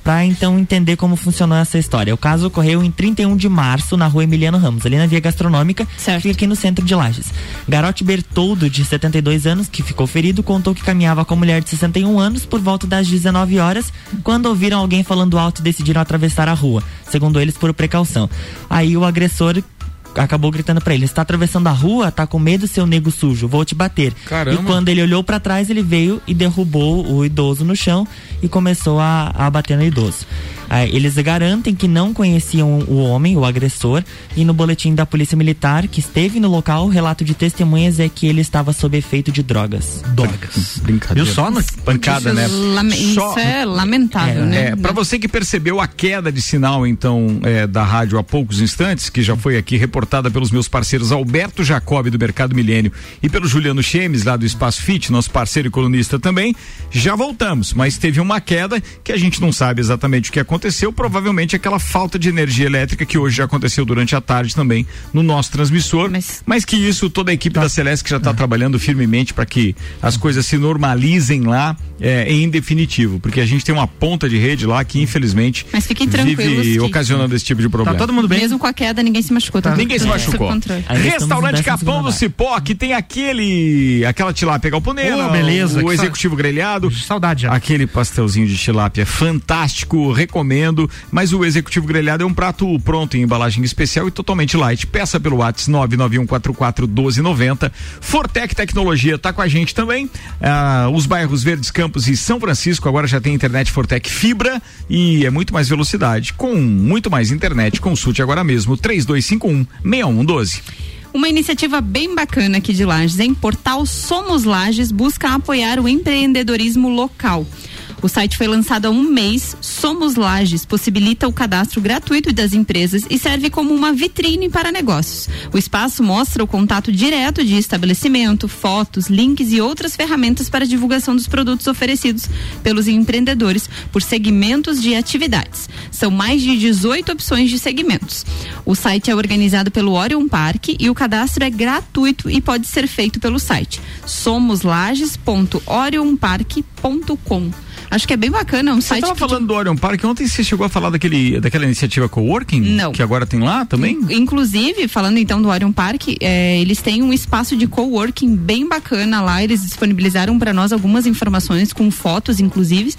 [SPEAKER 5] Para então entender como funcionou essa história. O caso ocorreu em 31 de março na rua Emiliano Ramos, ali na Via Gastronômica, que fica aqui no centro de Lages. Garote Bertoldo, de 72 anos, que ficou ferido, contou que caminhava com a mulher de 61 anos por volta das 19 horas, quando ouviram alguém falando alto e decidiram atravessar a rua, segundo eles por precaução. Aí o agressor acabou gritando pra ele: está atravessando a rua, tá com medo, seu nego sujo, vou te bater.
[SPEAKER 1] Caramba.
[SPEAKER 5] E quando ele olhou pra trás, ele veio e derrubou o idoso no chão e começou a, a bater no idoso. Aí, eles garantem que não conheciam o homem, o agressor, e no boletim da Polícia Militar, que esteve no local, o relato de testemunhas é que ele estava sob efeito de drogas.
[SPEAKER 3] Drogas.
[SPEAKER 1] Brincadeira.
[SPEAKER 3] Viu só? No-
[SPEAKER 1] Pancada, né?
[SPEAKER 4] Isso é lamentável, né?
[SPEAKER 1] É, para você que percebeu a queda de sinal, então, é, da rádio há poucos instantes, que já foi aqui reportada pelos meus parceiros Alberto Jacob, do Mercado Milênio, e pelo Juliano Chemes, lá do Espaço Fit, nosso parceiro e colunista também, já voltamos, mas teve uma queda que a gente não sabe exatamente o que aconteceu, provavelmente aquela falta de energia elétrica que hoje já aconteceu durante a tarde também no nosso transmissor, mas, que isso toda a equipe da Celeste que já está trabalhando firmemente para que as coisas se normalizem lá é, em definitivo, porque a gente tem uma ponta de rede lá que infelizmente
[SPEAKER 4] Mas fiquem tranquilos
[SPEAKER 1] vive
[SPEAKER 4] que-
[SPEAKER 1] ocasionando esse tipo de problema.
[SPEAKER 4] Mesmo com a queda, ninguém se machucou. Tá
[SPEAKER 1] Ninguém se
[SPEAKER 4] tudo
[SPEAKER 1] machucou. Restaurante Capão do Cipó, que tem aquele. aquela tilápia galponeira.
[SPEAKER 3] Ô, beleza,
[SPEAKER 1] O
[SPEAKER 3] que
[SPEAKER 1] executivo grelhado.
[SPEAKER 3] Saudade.
[SPEAKER 1] Aquele pastelzinho de tilápia é fantástico, recomendo. Mas o executivo grelhado é um prato pronto em embalagem especial e totalmente light. Peça pelo WhatsApp 991441290. Fortec Tecnologia tá com a gente também. Ah, os bairros Verdes Campos e São Francisco agora já tem internet Fortec Fibra e é muito mais velocidade. Com muito mais internet, consulte agora mesmo 3251 6112.
[SPEAKER 4] Uma iniciativa bem bacana aqui de Lages, em Portal Somos Lages busca apoiar o empreendedorismo local. O site foi lançado há um mês. Somos Lages possibilita o cadastro gratuito das empresas e serve como uma vitrine para negócios. O espaço mostra o contato direto de estabelecimento, fotos, links e outras ferramentas para divulgação dos produtos oferecidos pelos empreendedores por segmentos de atividades. São mais de 18 opções de segmentos. O site é organizado pelo Orion Park e o cadastro é gratuito e pode ser feito pelo site somoslages.orionpark.com. Acho que é bem bacana, um
[SPEAKER 1] Você
[SPEAKER 4] site
[SPEAKER 1] estava
[SPEAKER 4] que
[SPEAKER 1] falando do Orion Park, ontem você chegou a falar daquele, daquela iniciativa Coworking?
[SPEAKER 4] Não.
[SPEAKER 1] Que agora tem lá também?
[SPEAKER 4] Inclusive, falando então do Orion Park, é, eles têm um espaço de coworking bem bacana lá. Eles disponibilizaram para nós algumas informações com fotos, inclusive.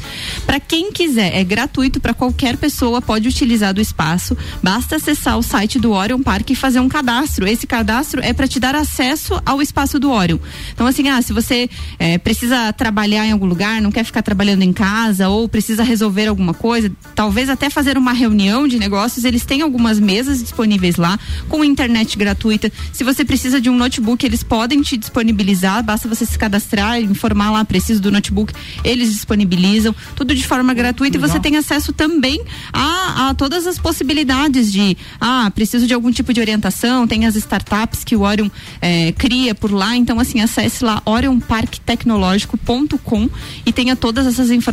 [SPEAKER 4] Para quem quiser, é gratuito para qualquer pessoa, pode utilizar do espaço. Basta acessar o site do Orion Park e fazer um cadastro. Esse cadastro é para te dar acesso ao espaço do Orion. Então, assim, ah, se você é, precisa trabalhar em algum lugar, não quer ficar trabalhando em casa ou precisa resolver alguma coisa, talvez até fazer uma reunião de negócios, eles têm algumas mesas disponíveis lá com internet gratuita. Se você precisa de um notebook, eles podem te disponibilizar, basta você se cadastrar, informar lá, preciso do notebook, eles disponibilizam, tudo de forma gratuita
[SPEAKER 15] Legal.
[SPEAKER 4] e você tem acesso também a, a todas as possibilidades de, ah, preciso de algum tipo de orientação, tem as startups que o Orion eh, cria por lá, então assim, acesse lá orionparktecnológico.com e tenha todas essas informações,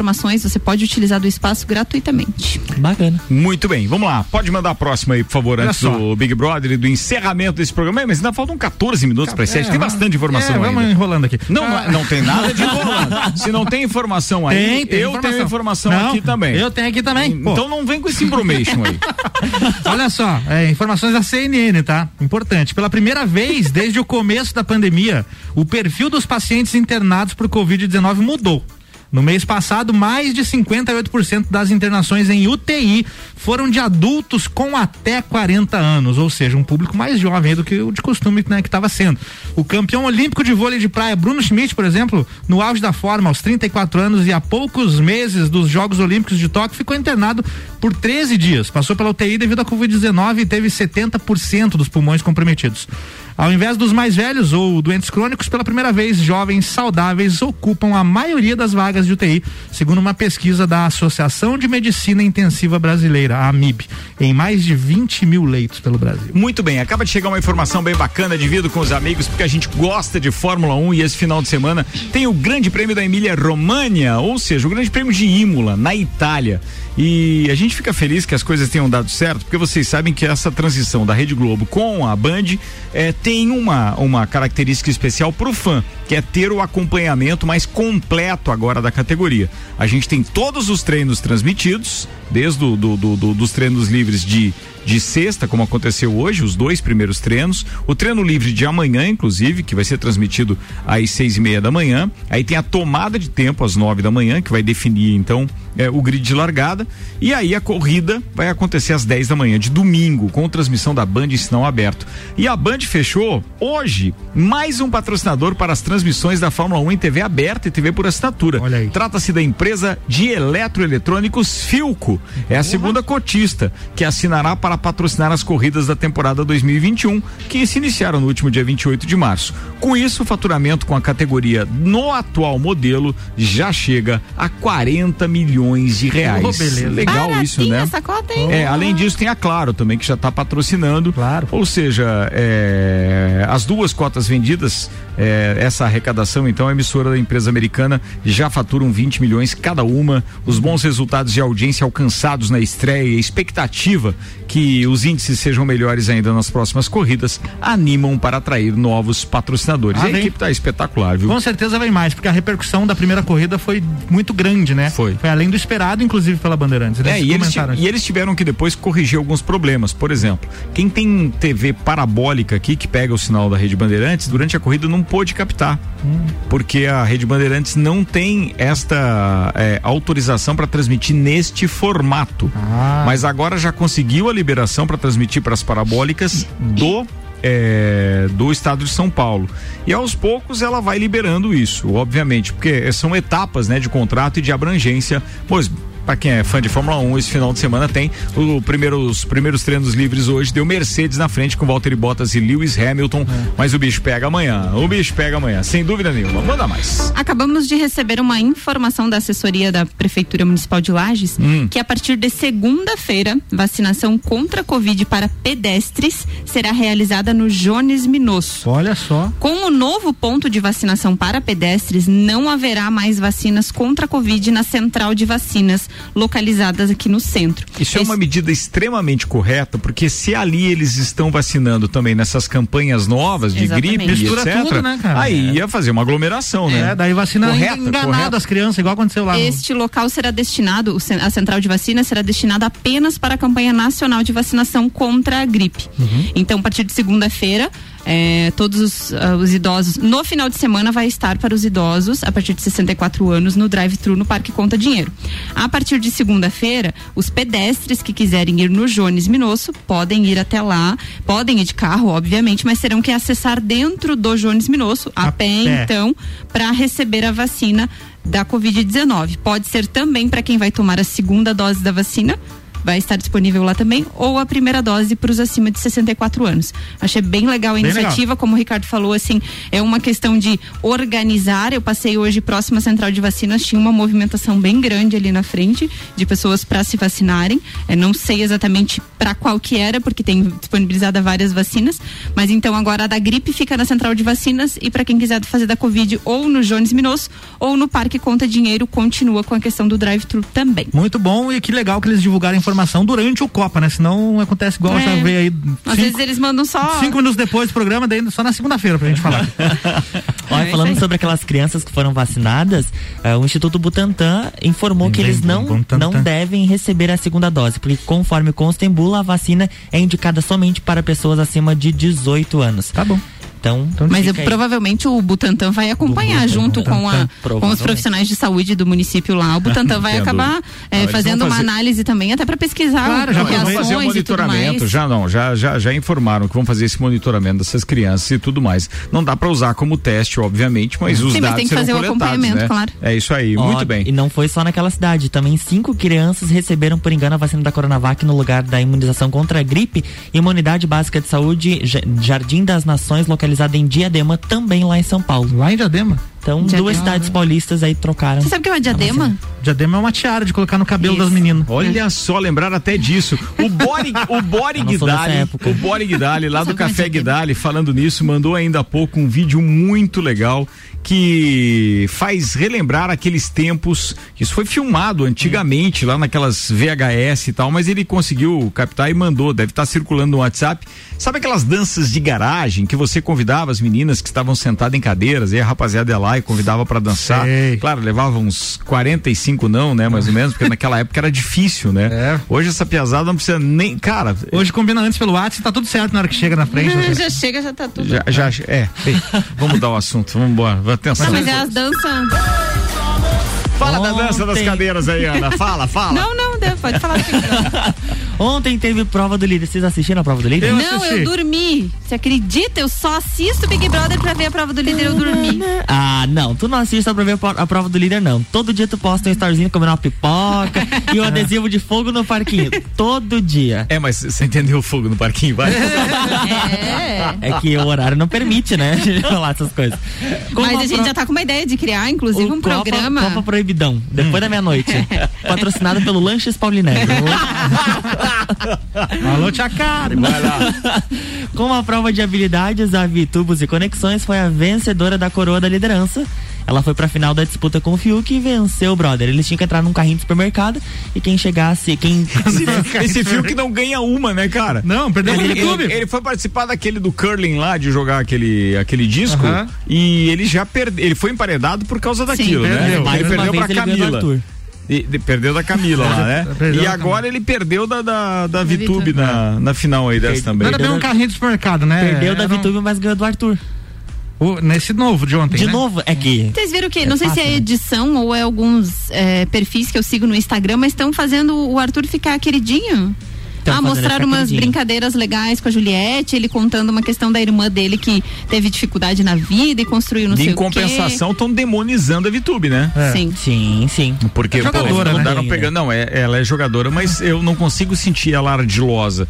[SPEAKER 4] você pode utilizar do espaço gratuitamente.
[SPEAKER 5] Bacana.
[SPEAKER 1] Muito bem, vamos lá. Pode mandar a próxima aí, por favor,
[SPEAKER 3] Olha
[SPEAKER 1] antes
[SPEAKER 3] só.
[SPEAKER 1] do Big Brother e do encerramento desse programa. Mas ainda faltam 14 minutos para as 7. Tem bastante informação
[SPEAKER 3] é,
[SPEAKER 1] ainda.
[SPEAKER 3] Vamos enrolando aqui.
[SPEAKER 1] Não, não, não tem nada de enrolando. Se não tem informação aí,
[SPEAKER 3] Tem, tem
[SPEAKER 1] eu
[SPEAKER 3] informação.
[SPEAKER 1] tenho informação
[SPEAKER 3] Não,
[SPEAKER 1] aqui também.
[SPEAKER 3] eu tenho aqui também. Pô.
[SPEAKER 1] Então não vem com esse information aí.
[SPEAKER 3] Olha só, é, informações da CNN, tá? Importante. Pela primeira vez desde o começo da pandemia, o perfil dos pacientes internados por Covid-19 mudou. No mês passado, mais de 58% das internações em UTI foram de adultos com até 40 anos, ou seja, um público mais jovem do que o de costume né, que estava sendo. O campeão olímpico de vôlei de praia, Bruno Schmidt, por exemplo, no auge da forma, aos 34 anos e há poucos meses dos Jogos Olímpicos de Tóquio, ficou internado por 13 dias. Passou pela UTI devido à Covid-19 e teve 70% dos pulmões comprometidos. Ao invés dos mais velhos ou doentes crônicos, pela primeira vez, jovens saudáveis ocupam a maioria das vagas de UTI, segundo uma pesquisa da Associação de Medicina Intensiva Brasileira, a AMIB, em mais de 20 mil leitos pelo Brasil.
[SPEAKER 1] Muito bem, acaba de chegar uma informação bem bacana, divido com os amigos, porque a gente gosta de Fórmula 1 e esse final de semana tem o Grande Prêmio da Emília Romagna, ou seja, o Grande Prêmio de Imola, na Itália. E a gente fica feliz que as coisas tenham dado certo, porque vocês sabem que essa transição da Rede Globo com a Band eh, tem uma, uma característica especial pro fã, que é ter o acompanhamento mais completo agora da categoria. A gente tem todos os treinos transmitidos, desde do, do- do- dos treinos livres de, de sexta, como aconteceu hoje, os dois primeiros treinos, o treino livre de amanhã, inclusive, que vai ser transmitido às seis e meia da manhã. Aí tem a tomada de tempo às nove da manhã, que vai definir então é, o grid de largada. E aí a corrida vai acontecer às 10 da manhã de domingo, com transmissão da Band em sinal aberto. E a Band fechou hoje mais um patrocinador para as transmissões da Fórmula 1 em TV aberta e TV por assinatura. Trata-se da empresa de eletroeletrônicos Filco. É a segunda cotista que assinará para patrocinar as corridas da temporada 2021, que se iniciaram no último dia 28 de março. Com isso, o faturamento com a categoria no atual modelo já chega a 40 milhões de reais.
[SPEAKER 3] Oh, beleza.
[SPEAKER 1] Legal isso, né?
[SPEAKER 4] essa cota, hein?
[SPEAKER 1] É, além disso, tem a Claro também, que já está patrocinando. Claro. Ou seja, é, as duas cotas vendidas, é, essa arrecadação, então, a emissora da empresa americana já faturam 20 milhões cada uma. Os bons resultados de audiência alcançados na estreia e a expectativa que os índices sejam melhores ainda nas próximas corridas animam para atrair novos patrocinadores.
[SPEAKER 3] Ah,
[SPEAKER 1] a
[SPEAKER 3] vem.
[SPEAKER 1] equipe está espetacular, viu?
[SPEAKER 3] Com certeza vem mais, porque a repercussão da primeira corrida foi muito grande, né? Foi. Foi além do esperado, inclusive pela Bandeirantes.
[SPEAKER 1] É, e eles, e eles tiveram que depois corrigir alguns problemas. Por exemplo, quem tem TV parabólica aqui, que pega o sinal da Rede Bandeirantes, durante a corrida não pôde captar. Porque a Rede Bandeirantes não tem esta é, autorização para transmitir neste formato. Mas agora já conseguiu a liberação para transmitir para as parabólicas do. é, do estado de São Paulo. E aos poucos ela vai liberando isso, obviamente, porque são etapas né, de contrato e de abrangência. Pois Pra quem é fã de Fórmula 1, esse final de semana tem o primeiro, os primeiros treinos livres hoje. Deu Mercedes na frente com Valtteri Bottas e Lewis Hamilton. Mas o bicho pega amanhã. O bicho pega amanhã, sem dúvida nenhuma. Manda mais.
[SPEAKER 4] Acabamos de receber uma informação da assessoria da Prefeitura Municipal de Lages
[SPEAKER 1] Hum.
[SPEAKER 4] que a partir de segunda-feira, vacinação contra a Covid para pedestres será realizada no Jones Minosso.
[SPEAKER 3] Olha só.
[SPEAKER 4] Com o novo ponto de vacinação para pedestres, não haverá mais vacinas contra a Covid na central de vacinas localizadas aqui no centro.
[SPEAKER 1] Isso é uma medida extremamente correta, porque se ali eles estão vacinando também nessas campanhas novas de
[SPEAKER 4] Exatamente.
[SPEAKER 1] gripe,
[SPEAKER 3] Mistura
[SPEAKER 1] etc.,
[SPEAKER 3] tudo, né, cara?
[SPEAKER 1] aí ia fazer uma aglomeração, né?
[SPEAKER 3] É, daí vacina
[SPEAKER 1] Correta,
[SPEAKER 3] enganado
[SPEAKER 1] correta.
[SPEAKER 3] as crianças, igual aconteceu lá. no-
[SPEAKER 4] Este local será destinado, a central de vacina será destinada apenas para a campanha nacional de vacinação contra a gripe. Então, a partir de segunda-feira, eh, todos os, ah, os idosos, no final de semana, vai estar para os idosos a partir de 64 anos no drive-thru no Parque Conta Dinheiro. A partir de segunda-feira, os pedestres que quiserem ir no Jones Minosso podem ir até lá, podem ir de carro, obviamente, mas terão que acessar dentro do Jones Minosso, a, pé,
[SPEAKER 3] pé.
[SPEAKER 4] então, para receber a vacina da Covid-19. Pode ser também para quem vai tomar a segunda dose da vacina. Vai estar disponível lá também, ou a primeira dose para os acima de 64 anos. Achei bem legal a
[SPEAKER 3] Bem
[SPEAKER 4] iniciativa, como o Ricardo falou, assim, é uma questão de organizar. Eu passei hoje próxima à central de vacinas, tinha uma movimentação bem grande ali na frente de pessoas para se vacinarem. É, não sei exatamente para qual que era, porque tem disponibilizada várias vacinas, mas então agora a da gripe fica na central de vacinas e para quem quiser fazer da Covid ou no Jones Minosso ou no Parque Conta Dinheiro, continua com a questão do drive-thru também.
[SPEAKER 3] Muito bom e que legal que eles divulgaram a informação durante o Copa, né? Senão acontece igual
[SPEAKER 4] É.
[SPEAKER 3] já veio aí.
[SPEAKER 4] Às vezes eles mandam só.
[SPEAKER 3] Cinco minutos depois do programa, daí só na segunda-feira pra gente falar.
[SPEAKER 5] Olha,
[SPEAKER 4] É isso
[SPEAKER 5] falando sobre aquelas crianças que foram vacinadas, eh, o Instituto Butantan informou que eles não,
[SPEAKER 3] Butantan.
[SPEAKER 5] não devem receber a segunda dose, porque conforme consta em bula, a vacina é indicada somente para pessoas acima de 18 anos.
[SPEAKER 3] Tá bom.
[SPEAKER 5] Então,
[SPEAKER 4] Mas eu, provavelmente o Butantan vai acompanhar
[SPEAKER 5] Butantan,
[SPEAKER 4] junto com, a, com os profissionais de saúde do município lá. O Butantan vai acabar é,
[SPEAKER 1] eles
[SPEAKER 4] fazendo uma
[SPEAKER 1] fazer-
[SPEAKER 4] análise também, até para pesquisar
[SPEAKER 3] Claro, já
[SPEAKER 1] vão fazer o
[SPEAKER 4] e tudo
[SPEAKER 1] monitoramento,
[SPEAKER 4] mais.
[SPEAKER 1] já não, já, já, já informaram que vão fazer esse monitoramento dessas crianças e tudo mais. Não dá pra usar como teste, obviamente, mas os
[SPEAKER 4] Sim, mas
[SPEAKER 1] dados
[SPEAKER 4] tem que
[SPEAKER 1] serão
[SPEAKER 4] fazer o acompanhamento,
[SPEAKER 1] né?
[SPEAKER 4] claro.
[SPEAKER 1] É isso aí,
[SPEAKER 5] Ó,
[SPEAKER 1] muito bem.
[SPEAKER 5] E não foi só naquela cidade. Também cinco crianças receberam, por engano, a vacina da Coronavac no lugar da imunização contra a gripe. E uma unidade básica de saúde, Ja- Jardim das Nações, localizada em Diadema, também lá em São Paulo.
[SPEAKER 3] Lá em Diadema.
[SPEAKER 5] Então,
[SPEAKER 4] Diadema.
[SPEAKER 5] duas cidades paulistas aí trocaram.
[SPEAKER 4] Você sabe o que é uma diadema?
[SPEAKER 3] Diadema é uma tiara de colocar no cabelo
[SPEAKER 4] Isso.
[SPEAKER 3] das meninas.
[SPEAKER 1] Olha só, lembrar até disso. O Bori, o Bori Guidali, o Bori Guidali, lá do
[SPEAKER 4] é
[SPEAKER 1] Café
[SPEAKER 4] é?
[SPEAKER 1] Guidali, falando nisso, mandou ainda há pouco um vídeo muito legal que faz relembrar aqueles tempos. Isso foi filmado antigamente, lá naquelas VHS e tal, mas ele conseguiu captar e mandou. Deve estar circulando no WhatsApp. Sabe aquelas danças de garagem que você convidava as meninas que estavam sentadas em cadeiras, e a rapaziada ia lá e convidava pra dançar?
[SPEAKER 3] Sei.
[SPEAKER 1] Claro, levava uns 45 não, né, mais ou menos, porque naquela época era difícil, né?
[SPEAKER 3] É.
[SPEAKER 1] Hoje essa piazada não precisa nem, cara,
[SPEAKER 3] Hoje combina antes pelo WhatsApp e tá tudo certo na hora que chega na frente. né?
[SPEAKER 4] já chega, já tá tudo.
[SPEAKER 1] já, já é, bem, vamos mudar o assunto, vamos embora, atenção.
[SPEAKER 4] Não, mas é as danças.
[SPEAKER 1] Fala da dança das
[SPEAKER 5] Ontem.
[SPEAKER 1] cadeiras aí, Ana, fala, fala.
[SPEAKER 4] Não, não, pode falar.
[SPEAKER 5] Ontem teve prova do líder. Vocês assistiram a prova do líder?
[SPEAKER 4] não, eu dormi. Você acredita? Eu só assisto Big Brother pra ver a prova do líder, eu dormi.
[SPEAKER 5] Ah, não, tu não assiste só pra ver a pro- a prova do líder, não. Todo dia tu posta um storyzinho comendo uma pipoca e um adesivo de fogo no parquinho. Todo dia.
[SPEAKER 1] É, mas você entendeu o fogo no parquinho, vai?
[SPEAKER 4] É.
[SPEAKER 5] É que o horário não permite, né? de falar essas coisas. Como
[SPEAKER 4] Mas a
[SPEAKER 5] a
[SPEAKER 4] gente
[SPEAKER 5] pro-
[SPEAKER 4] já tá com uma ideia de criar, inclusive,
[SPEAKER 5] o
[SPEAKER 4] um
[SPEAKER 5] Copa-
[SPEAKER 4] programa.
[SPEAKER 5] Copa Proibidão, depois da meia-noite. Patrocinado pelo Lanches Paulinegro.
[SPEAKER 3] Alô, tia Karen.
[SPEAKER 1] Vai lá.
[SPEAKER 5] Com a prova de habilidades, a Vitubos e Conexões foi a vencedora da coroa da liderança. Ela foi pra final da disputa com o Fiuk e venceu o brother. Eles tinham que entrar num carrinho de supermercado e quem chegasse, quem
[SPEAKER 1] Esse, que não ganha uma, né, cara?
[SPEAKER 3] Não, perdeu pro
[SPEAKER 1] Ele,
[SPEAKER 3] YouTube.
[SPEAKER 1] ele, ele foi participar daquele do curling lá, de jogar aquele, aquele disco,
[SPEAKER 3] Aham.
[SPEAKER 1] e ele já perdeu, ele foi emparedado por causa daquilo, né?
[SPEAKER 3] perdeu.
[SPEAKER 1] Ele perdeu pra
[SPEAKER 5] ele
[SPEAKER 1] Camila. E- de- perdeu da Camila lá, né?
[SPEAKER 3] Perdeu
[SPEAKER 1] E agora
[SPEAKER 3] Camila.
[SPEAKER 1] ele perdeu da, da, da
[SPEAKER 4] Vitube.
[SPEAKER 1] VTube na, na final aí dessa também.
[SPEAKER 3] Era bem um carrinho de supermercado, né?
[SPEAKER 5] perdeu da
[SPEAKER 3] um-
[SPEAKER 5] Vitube, mas ganhou do Arthur.
[SPEAKER 3] o- nesse novo de ontem,
[SPEAKER 5] De
[SPEAKER 3] né?
[SPEAKER 5] novo, é que.
[SPEAKER 4] Vocês viram que,
[SPEAKER 5] É
[SPEAKER 4] não sei
[SPEAKER 5] fácil,
[SPEAKER 4] se é
[SPEAKER 5] né?
[SPEAKER 4] edição ou é alguns é, perfis que eu sigo no Instagram, mas estão fazendo o Arthur ficar queridinho.
[SPEAKER 5] Então,
[SPEAKER 4] ah, mostraram umas brincadeiras legais com a Juliette, ele contando uma questão da irmã dele que teve dificuldade na vida e construiu não
[SPEAKER 1] E
[SPEAKER 4] sei
[SPEAKER 1] em
[SPEAKER 4] o quê.
[SPEAKER 1] compensação, estão demonizando a VTube, né?
[SPEAKER 4] Sim.
[SPEAKER 5] Sim, sim.
[SPEAKER 1] Porque
[SPEAKER 3] É jogadora,
[SPEAKER 1] pô,
[SPEAKER 3] né?
[SPEAKER 1] andaram pegando, não, é, ela é jogadora, mas eu não consigo sentir ela ardilosa.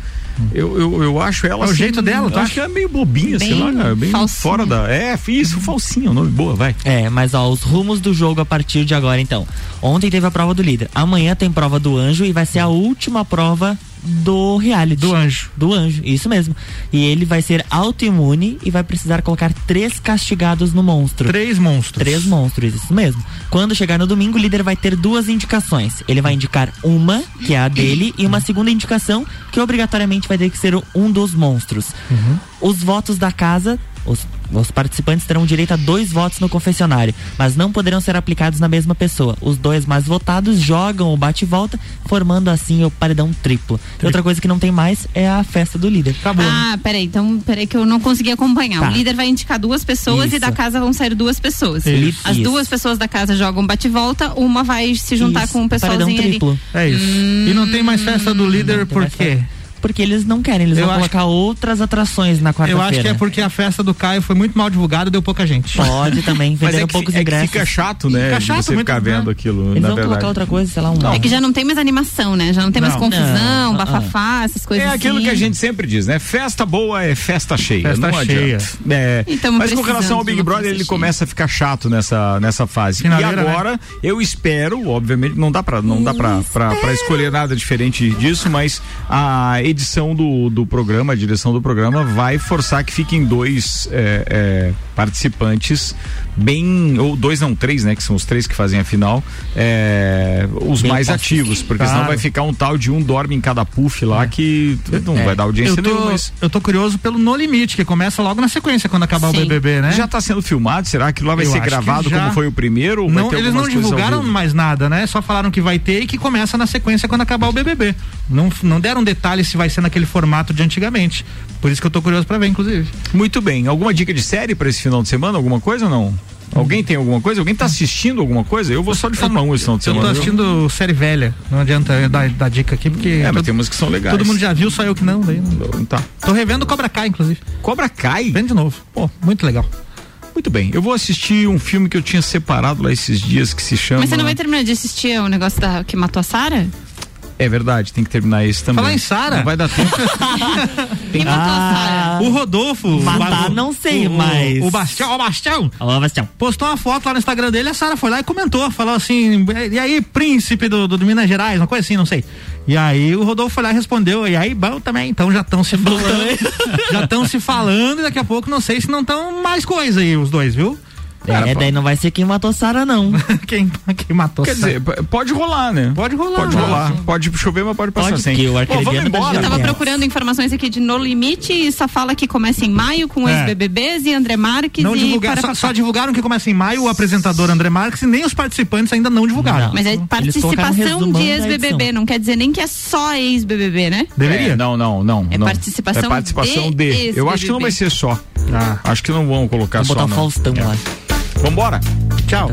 [SPEAKER 1] Eu, eu, eu acho ela.
[SPEAKER 3] É o
[SPEAKER 1] assim,
[SPEAKER 3] jeito dela, acha?
[SPEAKER 1] acho que ela é meio bobinha, sei
[SPEAKER 4] Bem
[SPEAKER 1] lá, bem
[SPEAKER 4] falsinha.
[SPEAKER 1] fora da. É, isso, falsinha, o nome boa, vai.
[SPEAKER 5] É, mas ó, os rumos do jogo a partir de agora, então. Ontem teve a prova do líder. Amanhã tem prova do anjo e vai ser a última prova do reality.
[SPEAKER 3] Do anjo.
[SPEAKER 5] Do anjo, isso mesmo. E ele vai ser autoimune e vai precisar colocar três castigados no monstro.
[SPEAKER 3] Três monstros.
[SPEAKER 5] Três monstros, isso mesmo. Quando chegar no domingo, o líder vai ter duas indicações. Ele vai indicar uma, que é a dele, e uma segunda indicação, que obrigatoriamente vai ter que ser um dos monstros. Os votos da casa, os, os participantes terão direito a dois votos no confessionário, mas não poderão ser aplicados na mesma pessoa. Os dois mais votados jogam o bate e volta, formando assim o paredão triplo. E outra coisa que não tem mais é a festa do líder.
[SPEAKER 3] Acabou.
[SPEAKER 4] Ah, peraí, então peraí que eu não consegui acompanhar.
[SPEAKER 5] Tá.
[SPEAKER 4] O líder vai indicar duas pessoas
[SPEAKER 5] Isso.
[SPEAKER 4] e da casa vão sair duas pessoas.
[SPEAKER 5] Isso.
[SPEAKER 4] As
[SPEAKER 5] Isso.
[SPEAKER 4] duas pessoas da casa jogam bate-volta, uma vai se juntar
[SPEAKER 5] Isso,
[SPEAKER 4] com um
[SPEAKER 5] paredão
[SPEAKER 4] pessoalzinho ali.
[SPEAKER 5] triplo.
[SPEAKER 3] É isso. E não tem mais festa do líder
[SPEAKER 5] Não
[SPEAKER 3] por quê?
[SPEAKER 5] festa. Porque eles não querem, eles
[SPEAKER 3] Eu
[SPEAKER 5] vão colocar outras atrações na
[SPEAKER 3] Eu
[SPEAKER 5] quarta-feira.
[SPEAKER 3] acho que é porque a festa do Caio foi muito mal divulgada, deu pouca gente.
[SPEAKER 5] Pode também,
[SPEAKER 1] Mas
[SPEAKER 5] venderam
[SPEAKER 1] é que,
[SPEAKER 5] poucos
[SPEAKER 1] é que
[SPEAKER 5] ingressos.
[SPEAKER 1] fica chato, né?
[SPEAKER 3] Fica chato,
[SPEAKER 1] você
[SPEAKER 3] muito,
[SPEAKER 1] ficar
[SPEAKER 3] né?
[SPEAKER 1] vendo aquilo,
[SPEAKER 5] Eles
[SPEAKER 1] na
[SPEAKER 5] vão
[SPEAKER 1] verdade.
[SPEAKER 5] colocar outra coisa, sei lá, um.
[SPEAKER 4] É que já não tem mais animação, né? Já não tem mais
[SPEAKER 5] Não.
[SPEAKER 4] confusão,
[SPEAKER 5] Não.
[SPEAKER 4] bafafá, essas coisas
[SPEAKER 1] É aquilo
[SPEAKER 4] assim.
[SPEAKER 1] que a gente sempre diz, né? Festa boa é festa cheia.
[SPEAKER 3] Festa
[SPEAKER 1] não
[SPEAKER 3] cheia.
[SPEAKER 1] adianta. É,
[SPEAKER 4] E tamo
[SPEAKER 1] mas com relação ao Big Brother, ele
[SPEAKER 4] cheia.
[SPEAKER 1] começa a ficar chato nessa, nessa fase.
[SPEAKER 3] Finaleira,
[SPEAKER 1] e agora, eu espero, obviamente, não dá pra, não dá pra, pra, pra escolher nada diferente disso, mas a edição do, do programa, a direção do programa, vai forçar que fiquem dois é, é, participantes bem. Ou dois, não, três, né? Que são os três que fazem a final. é, os
[SPEAKER 5] Bem
[SPEAKER 1] mais ativos, porque senão
[SPEAKER 3] Claro.
[SPEAKER 1] vai ficar um tal de um dorme em cada puff lá que não
[SPEAKER 5] É.
[SPEAKER 1] vai dar audiência
[SPEAKER 3] Eu tô,
[SPEAKER 1] nenhuma, mas
[SPEAKER 3] eu tô curioso pelo No Limite, que começa logo na sequência quando acabar
[SPEAKER 4] Sim.
[SPEAKER 3] o BBB, né?
[SPEAKER 1] já tá sendo filmado? Será que lá vai
[SPEAKER 3] Eu
[SPEAKER 1] ser gravado
[SPEAKER 3] já.
[SPEAKER 1] como foi o primeiro? Ou vai
[SPEAKER 3] Não,
[SPEAKER 1] ter
[SPEAKER 3] eles não divulgaram mais nada, né? Só falaram que vai ter e que começa na sequência quando acabar o BBB. Não, não deram detalhes se vai ser naquele formato de antigamente. Por isso que eu tô curioso pra ver, inclusive.
[SPEAKER 1] Muito bem. Alguma dica de série pra esse final de semana? Alguma coisa ou não? Alguém tem alguma coisa? Alguém tá assistindo alguma coisa? Eu vou só de Fórmula 1 esse final de
[SPEAKER 3] Eu
[SPEAKER 1] semana.
[SPEAKER 3] tô
[SPEAKER 1] viu?
[SPEAKER 3] assistindo série velha. Não adianta eu dar, dar dica aqui, porque.
[SPEAKER 1] É, mas
[SPEAKER 3] todo,
[SPEAKER 1] tem umas que são legais.
[SPEAKER 3] todo mundo já viu, só eu que não. Daí não.
[SPEAKER 1] Tá.
[SPEAKER 3] Tô revendo Cobra Kai, inclusive.
[SPEAKER 1] Cobra Kai?
[SPEAKER 3] Vendo de novo. Pô, muito legal.
[SPEAKER 1] Muito bem. Eu vou assistir um filme que eu tinha separado lá esses dias que se chama.
[SPEAKER 4] Mas você não vai terminar de assistir o negócio da, que matou a Sara?
[SPEAKER 1] É verdade, tem que terminar esse também.
[SPEAKER 3] Falar em Sara.
[SPEAKER 1] Não vai dar tempo.
[SPEAKER 4] Quem matou a Sara?
[SPEAKER 3] O Rodolfo.
[SPEAKER 5] Matar,
[SPEAKER 3] o-
[SPEAKER 5] não sei,
[SPEAKER 3] o,
[SPEAKER 5] mas-
[SPEAKER 3] O Bastião, ó, Bastião.
[SPEAKER 5] Ó, Bastião.
[SPEAKER 3] Postou uma foto lá no Instagram dele, a Sara foi lá e comentou, falou assim, e aí, príncipe do, do, do Minas Gerais, uma coisa assim, não sei. E aí o Rodolfo foi lá e respondeu, e aí, bom também, então já estão se falando, já estão se falando e daqui a pouco não sei se não estão mais coisa aí os dois, viu?
[SPEAKER 5] É, daí não vai ser quem matou Sara, não.
[SPEAKER 3] quem, quem matou
[SPEAKER 1] Quer
[SPEAKER 3] Sara?
[SPEAKER 1] dizer, pode rolar, né?
[SPEAKER 3] Pode rolar.
[SPEAKER 1] Pode rolar. Pode chover, mas pode passar
[SPEAKER 5] Pode,
[SPEAKER 1] sem.
[SPEAKER 5] porque o
[SPEAKER 1] Bom, vamos embora.
[SPEAKER 4] Eu tava procurando informações aqui de No Limite e só fala que começa em maio com
[SPEAKER 3] É.
[SPEAKER 4] ex-BBBs e André Marques
[SPEAKER 3] Não
[SPEAKER 4] e
[SPEAKER 3] divulgar,
[SPEAKER 4] para
[SPEAKER 3] só, só divulgaram que começa em maio o apresentador André Marques e nem os participantes ainda não divulgaram.
[SPEAKER 5] Não.
[SPEAKER 4] Mas é participação de ex-BBB, não quer dizer nem que é só ex-BBB, né?
[SPEAKER 3] Deveria?
[SPEAKER 1] É, não, não, não.
[SPEAKER 4] É
[SPEAKER 1] não.
[SPEAKER 4] participação
[SPEAKER 1] É participação
[SPEAKER 4] de
[SPEAKER 1] de. Eu acho que não vai ser só.
[SPEAKER 3] Ah.
[SPEAKER 1] Acho que não vão colocar
[SPEAKER 5] Vou
[SPEAKER 1] só.
[SPEAKER 5] botar o
[SPEAKER 1] não.
[SPEAKER 5] Faustão
[SPEAKER 1] É.
[SPEAKER 5] lá.
[SPEAKER 1] Vambora?
[SPEAKER 3] Tchau.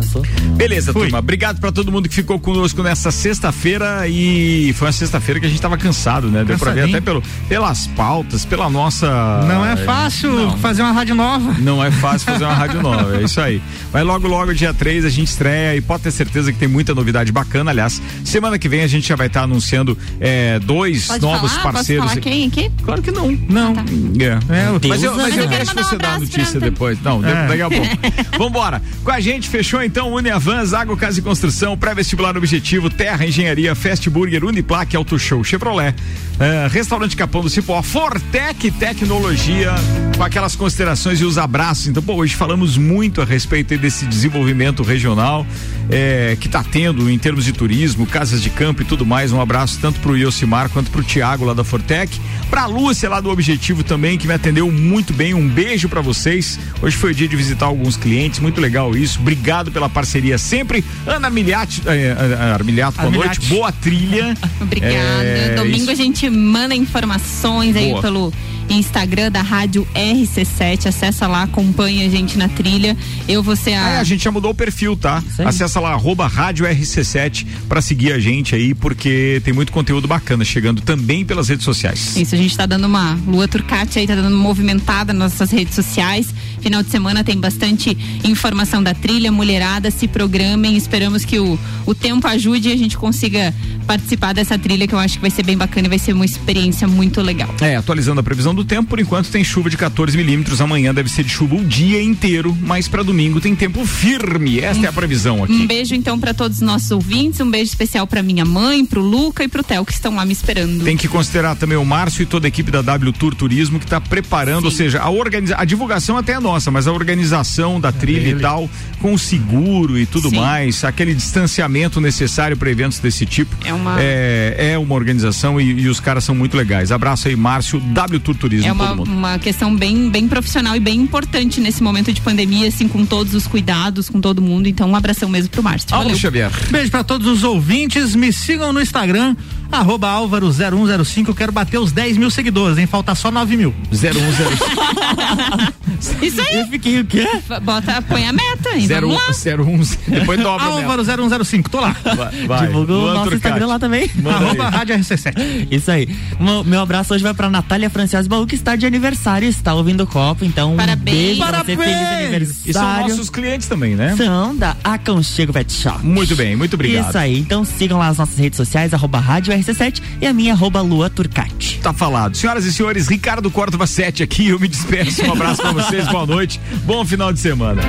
[SPEAKER 1] Beleza,
[SPEAKER 3] Fui.
[SPEAKER 1] turma. Obrigado pra todo mundo que ficou conosco nessa sexta-feira e foi uma sexta-feira que a gente tava cansado, né? Deu pra ver até pelo, pelas pautas, pela nossa.
[SPEAKER 3] Não é fácil
[SPEAKER 1] Não.
[SPEAKER 3] fazer uma rádio nova.
[SPEAKER 1] Não é fácil fazer uma rádio nova, é isso aí. Mas logo, logo, dia 3, a gente estreia e pode ter certeza que tem muita novidade bacana. Aliás, semana que vem a gente já vai estar anunciando é, dois
[SPEAKER 4] Pode
[SPEAKER 1] novos
[SPEAKER 4] falar?
[SPEAKER 1] parceiros.
[SPEAKER 4] Posso falar quem aqui?
[SPEAKER 1] Claro que não.
[SPEAKER 3] Não.
[SPEAKER 4] tá.
[SPEAKER 1] É.
[SPEAKER 3] É, o-
[SPEAKER 1] Mas eu, mas
[SPEAKER 4] Mas
[SPEAKER 1] eu
[SPEAKER 4] eu
[SPEAKER 1] deixo
[SPEAKER 4] um
[SPEAKER 1] você dar a notícia
[SPEAKER 4] pra-
[SPEAKER 1] depois. Não,
[SPEAKER 3] É.
[SPEAKER 1] daqui a pouco. Vambora. Com a gente, fechou então Uniavan, Zago Casa e Construção, pré-vestibular objetivo, Terra Engenharia, Fast Burger, Uniplaque, Auto Show, Chevrolet, eh, Restaurante Capão do Cipó, Fortec Tecnologia, com aquelas considerações e os abraços. Então, pô, hoje falamos muito a respeito desse desenvolvimento regional eh, que está tendo em termos de turismo, casas de campo e tudo mais. Um abraço tanto pro Yosimar quanto pro Tiago lá da Fortec, pra Lúcia lá do Objetivo também, que me atendeu muito bem. Um beijo pra vocês. Hoje foi o dia de visitar alguns clientes, muito legal isso. Obrigado pela parceria sempre. Ana Milhati, eh, eh, Armiliato, boa noite, boa trilha.
[SPEAKER 4] Obrigada.
[SPEAKER 1] É,
[SPEAKER 4] Domingo
[SPEAKER 1] isso.
[SPEAKER 4] a gente manda informações aí
[SPEAKER 1] Boa.
[SPEAKER 4] pelo Instagram da Rádio RC7. Acessa lá, acompanha a gente na trilha. Eu vou ser a.
[SPEAKER 1] É, a gente já mudou o perfil, tá? Acessa lá, arroba Rádio RC7 pra seguir a gente aí, porque tem muito conteúdo bacana chegando também pelas redes sociais.
[SPEAKER 4] Isso, a gente tá dando uma Lua Turcati aí, tá dando movimentada nas nossas redes sociais. Final de semana tem bastante informação da trilha, mulherada, se programem. Esperamos que o, o tempo ajude e a gente consiga participar dessa trilha que eu acho que vai ser bem bacana e vai ser uma experiência muito legal.
[SPEAKER 1] É, atualizando a previsão do tempo, por enquanto tem chuva de 14 milímetros. Amanhã deve ser de chuva o dia inteiro, mas para domingo tem tempo firme. Esta é a previsão aqui.
[SPEAKER 4] Um beijo então para todos os nossos ouvintes, um beijo especial para minha mãe, pro Luca e pro Theo que estão lá me esperando.
[SPEAKER 1] Tem que considerar também o Márcio e toda a equipe da W Tour Turismo que está preparando, ou seja, a organiza a divulgação até é nossa, mas a organização da trilha e tal, com o seguro e tudo
[SPEAKER 4] Sim.
[SPEAKER 1] mais, aquele distanciamento necessário para eventos desse tipo.
[SPEAKER 4] É uma-
[SPEAKER 1] é, é uma organização e, e os caras são muito legais. Abraço aí, Márcio, W Tour Turismo,
[SPEAKER 4] É uma,
[SPEAKER 1] todo mundo.
[SPEAKER 4] uma questão bem, bem profissional e bem importante nesse momento de pandemia, assim, com todos os cuidados, com todo mundo. Então, um abração mesmo pro Márcio.
[SPEAKER 1] Paulo
[SPEAKER 4] Valeu.
[SPEAKER 1] Xavier.
[SPEAKER 3] Beijo pra todos os ouvintes, me sigam no Instagram, arroba Álvaro0105, eu quero bater os 10 mil seguidores, hein? Falta só 9 mil.
[SPEAKER 1] 0105.
[SPEAKER 4] Isso aí.
[SPEAKER 5] Eu fiquei o quê?
[SPEAKER 4] Bota, põe a meta aí.
[SPEAKER 1] Zero,
[SPEAKER 4] vamos lá.
[SPEAKER 1] zero, um, depois dobra.
[SPEAKER 3] Álvaro 0105, tô lá.
[SPEAKER 1] Vai, vai.
[SPEAKER 5] Divulga o nosso. Instagram lá também.
[SPEAKER 1] Manda
[SPEAKER 3] Arroba
[SPEAKER 1] aí.
[SPEAKER 3] Rádio RC7.
[SPEAKER 5] Isso aí. Meu, meu abraço hoje vai pra Natália Francias Baú, que está de aniversário, está ouvindo o copo, então
[SPEAKER 4] Parabéns.
[SPEAKER 5] um você, feliz
[SPEAKER 3] Parabéns.
[SPEAKER 5] aniversário.
[SPEAKER 1] E são nossos clientes também, né?
[SPEAKER 5] São da Aconchego Pet Shop.
[SPEAKER 1] Muito bem, muito obrigado.
[SPEAKER 5] Isso aí, então sigam lá as nossas redes sociais, arroba Rádio RC7 e a minha arroba Lua Turcati.
[SPEAKER 1] Tá falado. Senhoras e senhores, Ricardo Córdova 7 aqui, eu me despeço. Um abraço pra vocês, boa noite, bom final de semana.